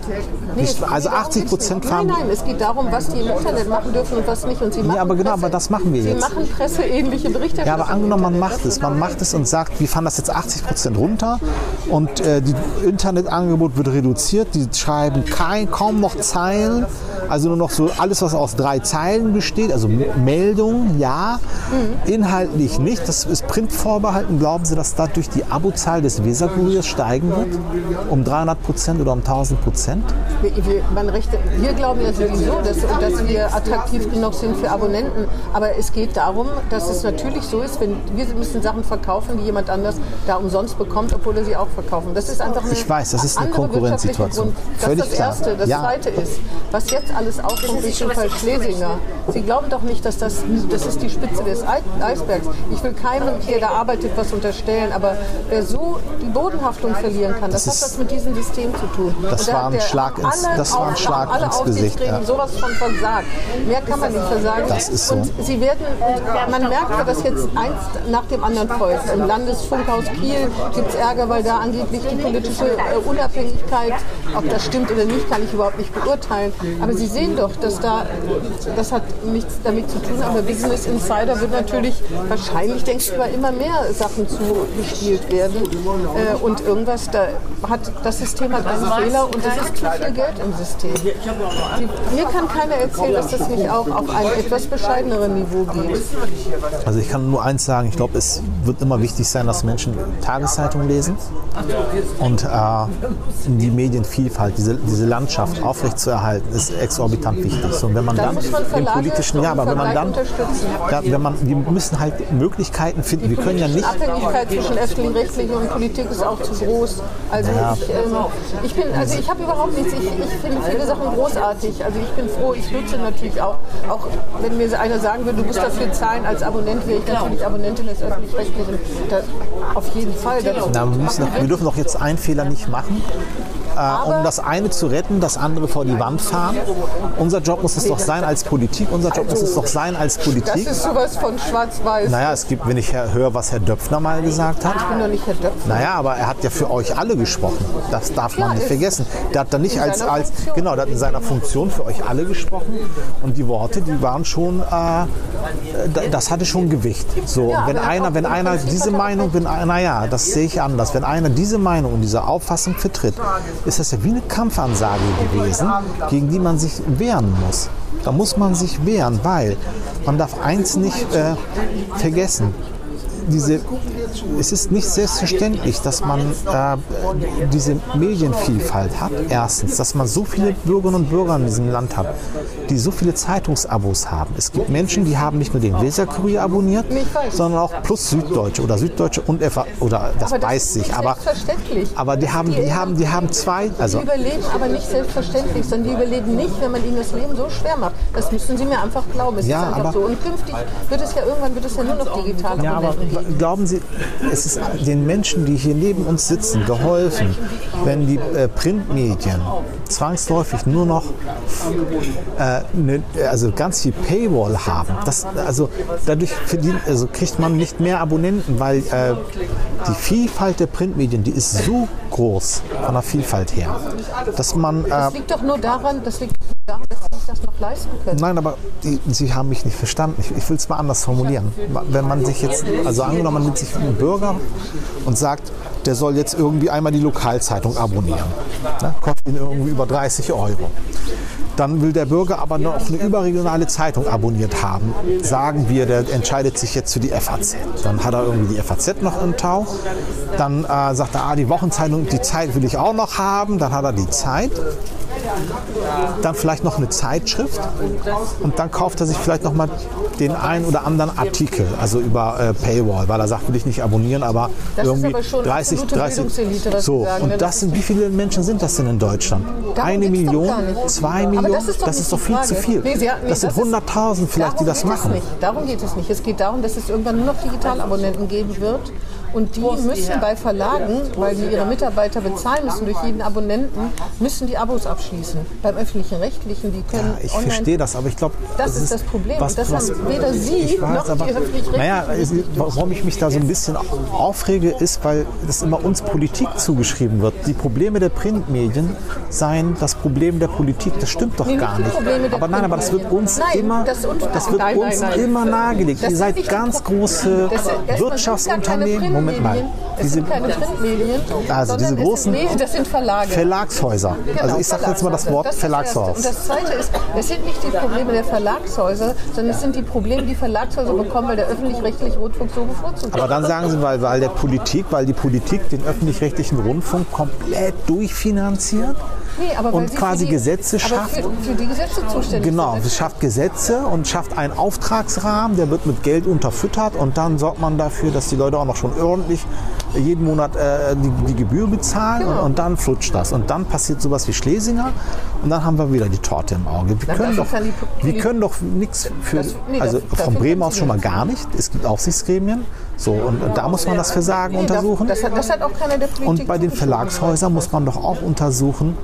Nee, Nicht, also darum 80 Prozent fahren. Nein, nein, es geht darum, was die im Internet machen dürfen und was nicht. Und sie machen aber genau, Presse, aber das machen wir sie jetzt. machen presseähnliche Berichterstattung. Ja, aber angenommen, man macht es. Man macht es und sagt, wir fahren das jetzt 80 Prozent runter und äh, die Internetangebot wird reduziert. Die schreiben kein, kaum noch Zeilen, also nur noch so alles, was aus drei Zeilen besteht, also Meldungen, ja, Mhm. inhaltlich nicht. Das ist Print vorbehalten. Glauben Sie, dass dadurch die Abozahl des Weserkuriers steigen wird? Um 300 Prozent oder um 1000 Prozent? Wir, wir, man rechte, wir glauben ja sowieso, dass, dass wir attraktiv genug sind für Abonnenten. Aber es geht darum, dass es natürlich so ist, wenn wir müssen Sachen verkaufen, die jemand anders da umsonst bekommt, obwohl er sie auch verkaufen. Das ist einfach eine Ich weiß, das ist eine andere Konkurrenzsituation. Das Völlig ist das klar. Erste. Das Ja. Zweite ist, was jetzt alles aufkommt durch den Fall Schlesinger. Sie glauben doch nicht, dass das, das ist die Spitze des Ei- Eisbergs. Ich will keinem, der da arbeitet, was unterstellen. Aber wer so die Bodenhaftung verlieren kann, das, Das hat ist- was mit diesem System zu tun. Das war ein Schlag ins- alle das war ein Schlag alle ins Gesicht, ja. sowas von versagt. Mehr kann man nicht versagen. Das ist so. Und sie werden, man merkt ja, dass jetzt eins nach dem anderen folgt. Im Landesfunkhaus Kiel gibt es Ärger, weil da angeblich die politische äh, Unabhängigkeit, ob das stimmt oder nicht, kann ich überhaupt nicht beurteilen. Aber Sie sehen doch, dass da, das hat nichts damit zu tun, aber Business Insider wird natürlich wahrscheinlich, denke ich, über immer mehr Sachen zugespielt werden. Äh, und irgendwas, da hat das System hat einen Fehler und es ist zu viel Geld im System. Mir kann keiner erzählen, dass das nicht auch auf ein etwas bescheideneren Niveau geht. Also ich kann nur eins sagen, ich glaube, es wird immer wichtig sein, dass Menschen Tageszeitungen lesen und äh, die Medienvielfalt, diese, diese Landschaft aufrechtzuerhalten, ist exorbitant wichtig. So, und wenn man Dann dann, im politischen, ja, aber wenn man dann, ja, wenn man, wir müssen halt Möglichkeiten finden. Wir können ja nicht, Abhängigkeit zwischen öffentlich-rechtlichen und Politik ist auch zu groß. Also ich, ähm, ich bin, also ich habe überhaupt nichts. Ich, ich finde viele Sachen großartig. Also ich bin froh. Ich nutze natürlich auch, auch wenn mir einer sagen würde, du musst dafür zahlen als Abonnent, wäre ich natürlich Abonnentin des öffentlich-rechtlichen. Auf jeden Fall. Na, wir, müssen wir dürfen doch jetzt einen Fehler nicht machen. Äh, um das eine zu retten, das andere vor die Wand fahren. Unser Job muss es doch sein als Politik. Unser Job muss es doch sein als das Politik. ist sowas von schwarz-weiß. Naja, es gibt, wenn ich höre, was Herr Döpfner mal gesagt hat, Ich bin doch nicht Herr Döpfner. Naja, aber er hat ja für euch alle gesprochen. Das darf man nicht vergessen. Der hat dann nicht in als, seiner als Funktion. genau, der hat in seiner Funktion für euch alle gesprochen. Und die Worte, die waren schon, äh, da- das hatte schon Gewicht. So, und wenn einer, wenn einer diese Meinung, wenn, naja, das sehe ich anders. Wenn einer diese Meinung und diese Auffassung vertritt, ist das ja wie eine Kampfansage gewesen, gegen die man sich wehren muss. Da muss man sich wehren, weil man darf eins nicht äh, vergessen diese, es ist nicht selbstverständlich, dass man äh, diese Medienvielfalt hat. Erstens, dass man so viele Bürgerinnen und Bürger in diesem Land hat, die so viele Zeitungsabos haben. Es gibt Menschen, die haben nicht nur den Weserkurier abonniert, sondern auch plus Süddeutsche oder Süddeutsche und FA, oder das beißt sich. Aber, selbstverständlich. aber die haben, die haben, die haben zwei, Die also überleben aber nicht selbstverständlich, sondern die überleben nicht, wenn man ihnen das Leben so schwer macht. Das müssen sie mir einfach glauben. Es Ja, ist einfach aber- so. Und künftig wird es ja irgendwann wird es ja nur noch digital Ja, aber. Glauben Sie, es ist den Menschen, die hier neben uns sitzen, geholfen, wenn die äh, Printmedien zwangsläufig nur noch äh, ne, also ganz viel Paywall haben. Das, also dadurch verdient, also kriegt man nicht mehr Abonnenten, weil äh, die Vielfalt der Printmedien, die ist so groß von der Vielfalt her, dass man äh, Das liegt doch nur daran, das liegt daran, dass das noch leisten können. Nein, aber die, Sie haben mich nicht verstanden. Ich, ich will es mal anders formulieren. Wenn man sich jetzt, also angenommen, man nimmt sich einen Bürger und sagt, der soll jetzt irgendwie einmal die Lokalzeitung abonnieren. Ne? Kostet ihn irgendwie über 30 Euro. Dann will der Bürger aber noch eine überregionale Zeitung abonniert haben. Sagen wir, der entscheidet sich jetzt für die FAZ. Dann hat er irgendwie die FAZ noch im Tau. Dann äh, sagt er, ah, die Wochenzeitung, die Zeit will ich auch noch haben. Dann hat er die Zeit dann vielleicht noch eine Zeitschrift und dann kauft er sich vielleicht noch mal den einen oder anderen Artikel, also über äh, Paywall, weil er sagt, will ich nicht abonnieren, aber Das ist irgendwie aber schon 30, absolute 30. Bildungselite, was So, und Das das sind, wie viele Menschen sind das denn in Deutschland? Darum Eine doch Million, zwei Aber Millionen, das ist doch nicht die viel Frage. zu viel. Nee, Sie hat- nee, das sind das ist- 100.000 vielleicht, die das machen. Darum geht es nicht. Es geht darum, dass es irgendwann nur noch Digitalabonnenten geben wird. Und die müssen bei Verlagen, weil die ihre Mitarbeiter bezahlen müssen durch jeden Abonnenten, müssen die Abos abschließen. Beim öffentlichen Rechtlichen, die können Ich online verstehe das, aber ich glaube, Das ist das Problem. Und das haben weder Sie ich noch die aber, öffentlich-rechtlichen Naja, warum ich mich da so ein bisschen aufrege, ist, weil das immer uns Politik zugeschrieben wird. Die Probleme der Printmedien seien das Problem der Politik. Das stimmt doch Nee, nicht gar die nicht. Probleme der Aber nein, aber das wird uns Nein, immer, das das wird nein, uns nein. immer nahegelegt. Das Ihr seid die ganz große Wirtschaftsunternehmen. Moment mal. Es Diese sind keine Printmedien, Also diese großen sind, nee, das sind Verlage. Verlagshäuser. Genau, Also ich sage jetzt mal das. Wort Das Verlagshaus. Und das Zweite ist, es sind nicht die Probleme der Verlagshäuser, sondern es sind die Probleme, die Verlagshäuser bekommen, weil der öffentlich-rechtliche Rundfunk so bevorzugt Aber wird. dann sagen Sie, weil, weil der Politik, weil die Politik den öffentlich-rechtlichen Rundfunk komplett durchfinanziert Nee, und quasi die, Gesetze schafft. Für, für die Gesetze zuständig Genau, es schafft Gesetze und schafft einen Auftragsrahmen, der wird mit Geld unterfüttert und dann sorgt man dafür, dass die Leute auch noch schon ordentlich jeden Monat äh, die, die Gebühr bezahlen und, Genau. und dann flutscht das. Und dann passiert sowas wie Schlesinger und dann haben wir wieder die Torte im Auge. Wir können doch, wir können doch nichts für, also von Bremen aus schon mal gar nicht. Es gibt Aufsichtsgremien, so und, und da muss man das Versagen untersuchen. Das, hat, auch keiner der Politik Und bei den. Verlagshäusern muss man doch auch untersuchen,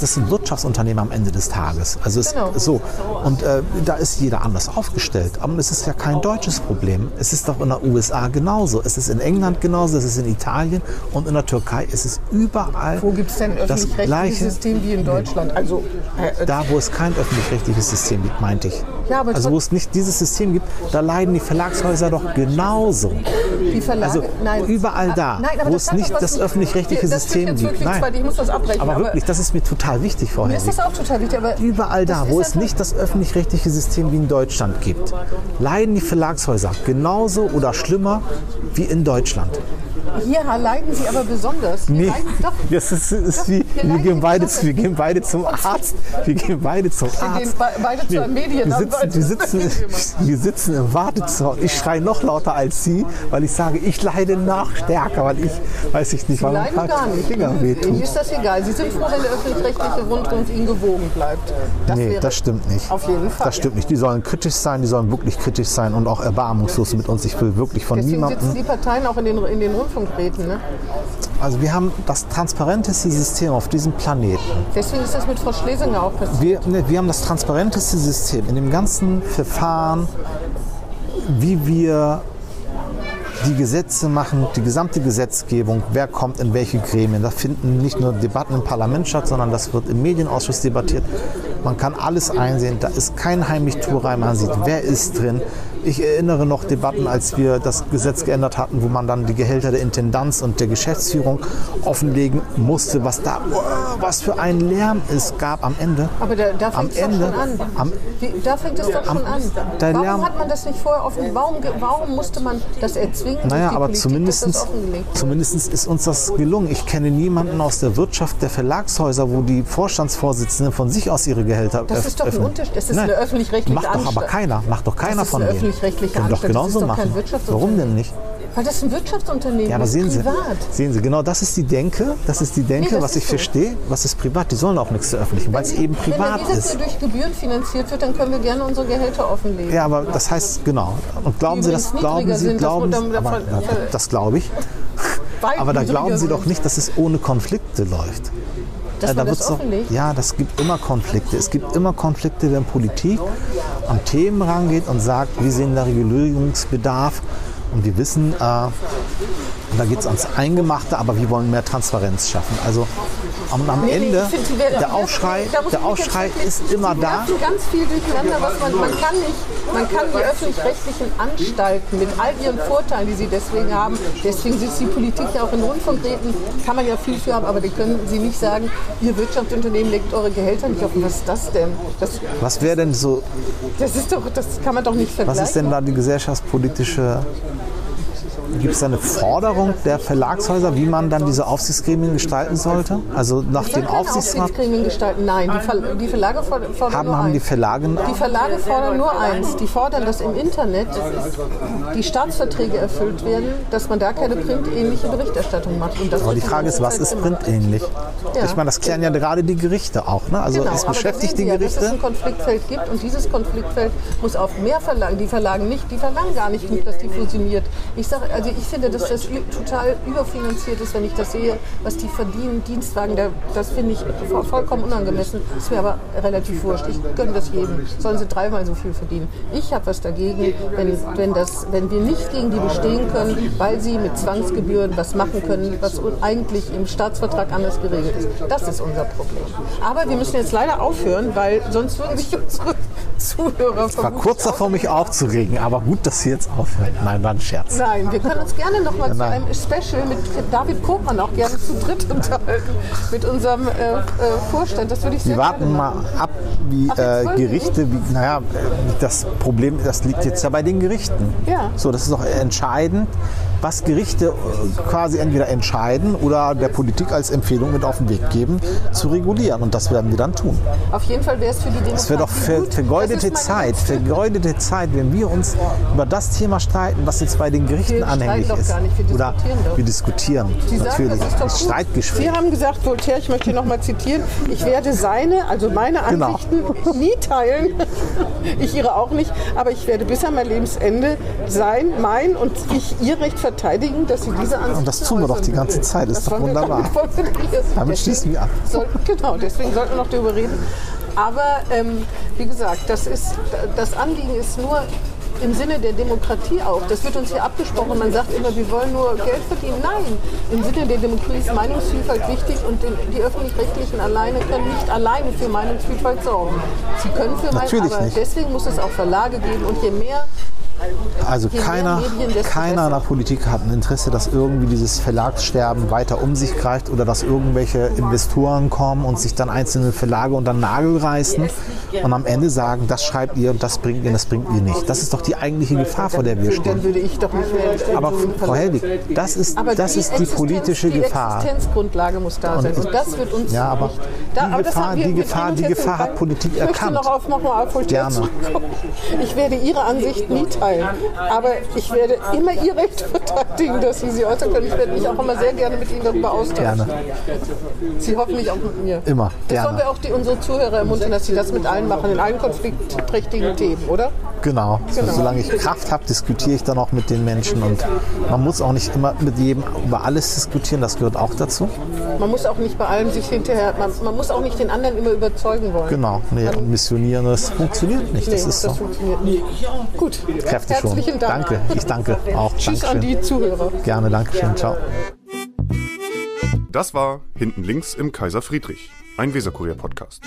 das sind Wirtschaftsunternehmen am Ende des Tages. Also es Genau. so. Und äh, da ist jeder anders aufgestellt. Aber es ist ja kein deutsches Problem. Es ist doch in den USA genauso. Es ist in England genauso, es ist in Italien und in der Türkei. Es ist überall Wo gibt es denn ein das öffentlich-rechtliches gleiche. System wie in Deutschland? Also, äh, Da, wo es kein öffentlich-rechtliches System gibt, meinte ich. Ja, also wo es nicht dieses System gibt, da leiden die Verlagshäuser doch genauso. Die Verlage, Also nein. überall da, Ah, nein, wo es nicht das öffentlich-rechtliche System gibt. wirklich Nein. zweit, ich muss das abbrechen. Aber wirklich, das ist mir total wichtig, Frau mir ist das auch total wichtig. Aber Überall da, wo es nicht das öffentlich-rechtliche System wie in Deutschland gibt, leiden die Verlagshäuser genauso oder schlimmer wie in Deutschland. Hier leiden sie aber besonders. Hier Nee, doch, das ist, ist Doch, wie, wir wir gehen, beide, besonders. wir gehen beide zum <laughs> Arzt. Wir gehen beide zum wir Arzt. gehen be beide zu einem wir Medienamt. sitzen, wir, sitzen, <laughs> wir sitzen im Wartezimmer. Ich schreie noch lauter als Sie, weil ich sage, ich leide noch stärker, weil ich, weiß ich nicht, paar nicht. Finger Ihnen wehtun. ist das egal. Sie sind froh, wenn der öffentlich-rechtliche Rundfunk Ihnen gewogen bleibt. Das Nee, das stimmt nicht. Auf jeden Fall. Das stimmt nicht. Die sollen kritisch sein, die sollen wirklich kritisch sein und auch erbarmungslos mit uns. Ich will wirklich von Deswegen sitzen niemandem. die Parteien auch in den, in den Rundfunkräten. Ne? Also wir haben das transparenteste System auf diesem Planeten. Deswegen ist das mit Frau Schlesinger auch passiert. Wir, ne, wir haben das transparenteste System in dem ganzen Verfahren, wie wir die Gesetze machen, die gesamte Gesetzgebung, wer kommt in welche Gremien. Da finden nicht nur Debatten im Parlament statt, sondern das wird im Medienausschuss debattiert. Man kann alles einsehen, da ist kein Heimlichtuerei, man sieht, wer ist drin. Ich erinnere noch Debatten, als wir das Gesetz geändert hatten, wo man dann die Gehälter der Intendanz und der Geschäftsführung offenlegen musste, was da, oh, was für ein Lärm es gab am Ende. Aber da, da Am fängt es schon an. am- Wie, da fängt es doch schon an. Warum Lärm- hat man das nicht vorher offen? Warum, warum musste man das erzwingen? Naja, aber zumindest, zumindest ist uns das gelungen. Ich kenne niemanden aus der Wirtschaft der Verlagshäuser, wo die Vorstandsvorsitzenden von sich aus ihre Gehälter Das ist doch ein. Unterschied. Das ist Nein, eine öffentlich-rechtliche Macht doch aber keiner. Macht doch keiner von denen. Öffentlich-rechtliche doch Anstalt. Das ist genauso doch kein machen. Wirtschaftsunternehmen. Warum denn nicht? Weil das ein Wirtschaftsunternehmen Ja, aber ist, sehen Sie, privat. sehen Sie, genau das ist die Denke, das ist die Denke, Nee, das was ich so. verstehe, was ist privat. Die sollen auch nichts veröffentlichen, weil es eben privat Wenn ist. Gesetz durch Gebühren finanziert wird, dann können wir gerne unsere Gehälter offenlegen. Ja, aber das heißt, genau. Und glauben Sie, das glauben Sie, sind, das glauben Sie, aber, davon- das glaube ich. Aber da glauben Sie doch nicht, dass es ohne Konflikte läuft. Dass Äh, da das offenlegt? ja, das gibt immer Konflikte. Es gibt immer Konflikte, wenn Politik an Themen rangeht und sagt, wir sehen da Regulierungsbedarf und wir wissen, äh, da geht es ans Eingemachte, aber wir wollen mehr Transparenz schaffen. Also am, am Nee, nee, Ende, ich find, der Aufschrei, der Aufschrei ist immer da. ganz viel durcheinander, was man, man kann nicht, man kann die öffentlich-rechtlichen Anstalten mit all ihren Vorteilen, die sie deswegen haben, deswegen sitzt die Politik ja auch in Rundfunkräten, kann man ja viel für haben, aber die können sie nicht sagen, ihr Wirtschaftsunternehmen legt eure Gehälter nicht offen. Was ist das denn? Das, Was wäre denn so, das ist doch, das kann man doch nicht vergleichen. was ist denn da die gesellschaftspolitische Gibt es da eine Forderung der Verlagshäuser, wie man dann diese Aufsichtsgremien gestalten sollte? Also nach Ich dem Aufsichtsrat Aufsichtsgremien gestalten. Nein, die, Ver die Verlage fordern haben, nur haben die eins. Verlage Die Verlage fordern nur eins. Die fordern, dass im Internet die Staatsverträge erfüllt werden, dass man da keine printähnliche Berichterstattung macht. Und das Aber die Frage ist, was ist printähnlich? Ja. Ich meine, das klären ja gerade die Gerichte auch. Ne? Also Genau, es beschäftigt die Sie ja, dass es Gerichte. ein Konfliktfeld gibt und dieses Konfliktfeld muss auf mehr Verlagen. Die Verlagen nicht, die verlangen gar nicht dass die fusioniert. Ich sage, also ich finde, dass das total überfinanziert ist, wenn ich das sehe, was die verdienen, Dienstwagen, da, das finde ich vo- vollkommen unangemessen. Ist mir aber relativ wurscht. Ich gönne das jedem. Sollen sie dreimal so viel verdienen. Ich habe was dagegen, wenn, wenn, das, wenn wir nicht gegen die bestehen können, weil sie mit Zwangsgebühren was machen können, was eigentlich im Staatsvertrag anders geregelt ist. Das ist unser Problem. Aber wir müssen jetzt leider aufhören, weil sonst würden sich unsere Zuhörer War vermutlich kurz davor, mich aufzuregen, aber gut, dass Sie jetzt aufhören. Nein, war ein Scherz. Nein, wir können uns gerne noch mal zu einem Special mit David Kopmann auch gerne zu dritt unterhalten. Mit unserem äh, äh, Vorstand. Das würde ich sehr Wir warten mal ab, wie Ach, äh, Gerichte, wie, naja, das Problem, das liegt jetzt ja bei den Gerichten. Ja. So, das ist doch entscheidend, was Gerichte äh, quasi entweder entscheiden oder der Politik als Empfehlung mit auf den Weg geben, zu regulieren. Und das werden wir dann tun. Auf jeden Fall wäre es für die Demokratie Es wäre doch ver vergeudete Zeit, vergeudete Zeit, wenn wir uns über das Thema streiten, was jetzt bei den Gerichten Wir doch ist. gar nicht, wir Oder diskutieren doch. wir diskutieren, Sie sagen, natürlich. das ist doch. Streitgespräch. Sie haben gesagt, Voltaire, ich möchte noch mal zitieren, ich werde seine, also meine Genau. Ansichten nie teilen. <laughs> Ich ihre auch nicht, aber ich werde bis an mein Lebensende sein, mein und ich ihr Recht verteidigen, dass sie diese Ansichten Und das tun wir doch die ganze. Zeit, ist Das doch wollen wir- wunderbar. <laughs> Damit, schließen wir ab. Sollten, genau, deswegen sollten wir noch darüber reden. Aber ähm, wie gesagt, das, ist, das Anliegen ist nur im Sinne der Demokratie auch. Das wird uns hier abgesprochen. Man sagt immer, wir wollen nur Geld verdienen. Nein, im Sinne der Demokratie ist Meinungsvielfalt wichtig und die öffentlich-rechtlichen alleine können nicht alleine für Meinungsvielfalt sorgen. Sie können für Meinung, Natürlich aber nicht. deswegen muss es auch Verlage geben und je mehr Also keiner, keiner in der. Politik hat ein Interesse, dass irgendwie dieses Verlagssterben weiter um sich greift oder dass irgendwelche Investoren kommen und sich dann einzelne Verlage unter den Nagel reißen und am Ende sagen, das schreibt ihr und das bringt ihr, das bringt ihr nicht. Das ist doch die eigentliche Gefahr, vor der wir stehen. ich. Ich Aber Frau Helwig, das ist, das ist die politische die Gefahr. Existenzgrundlage muss da sein. Und das wird uns Ja, aber die Gefahr- die Gefahr- und die Gefahr hat. Politik ich erkannt. möchte noch auf, noch mal auf Gerne. Ich werde Ihre Ansicht nie teilen. Aber ich werde immer Ihr Recht verteidigen, dass Sie sie äußern können. Ich werde mich auch immer sehr gerne mit Ihnen darüber austauschen. Gerne. Sie hoffentlich auch mit mir. Immer, Das gerne. sollen wir auch die, unsere Zuhörer ermuntern, dass sie das mit allen machen, in allen konfliktträchtigen Themen, oder? Genau. Genau. Solange ich Kraft habe, diskutiere ich dann auch mit den Menschen. Und man muss auch nicht immer mit jedem über alles diskutieren, das gehört auch dazu. Man muss auch nicht bei allem sich hinterher, man, man muss auch nicht den anderen immer überzeugen wollen. Genau. Nee, missionieren, das funktioniert nicht. Nee, Das ist so. funktioniert nicht. Kräfte schon. herzlichen Dank. Danke. Ich danke auch. Tschüss an Dankeschön. die Zuhörer. Gerne. Dankeschön. Ciao. Das war Hinten links im Kaiser Friedrich, ein Weserkurier-Podcast.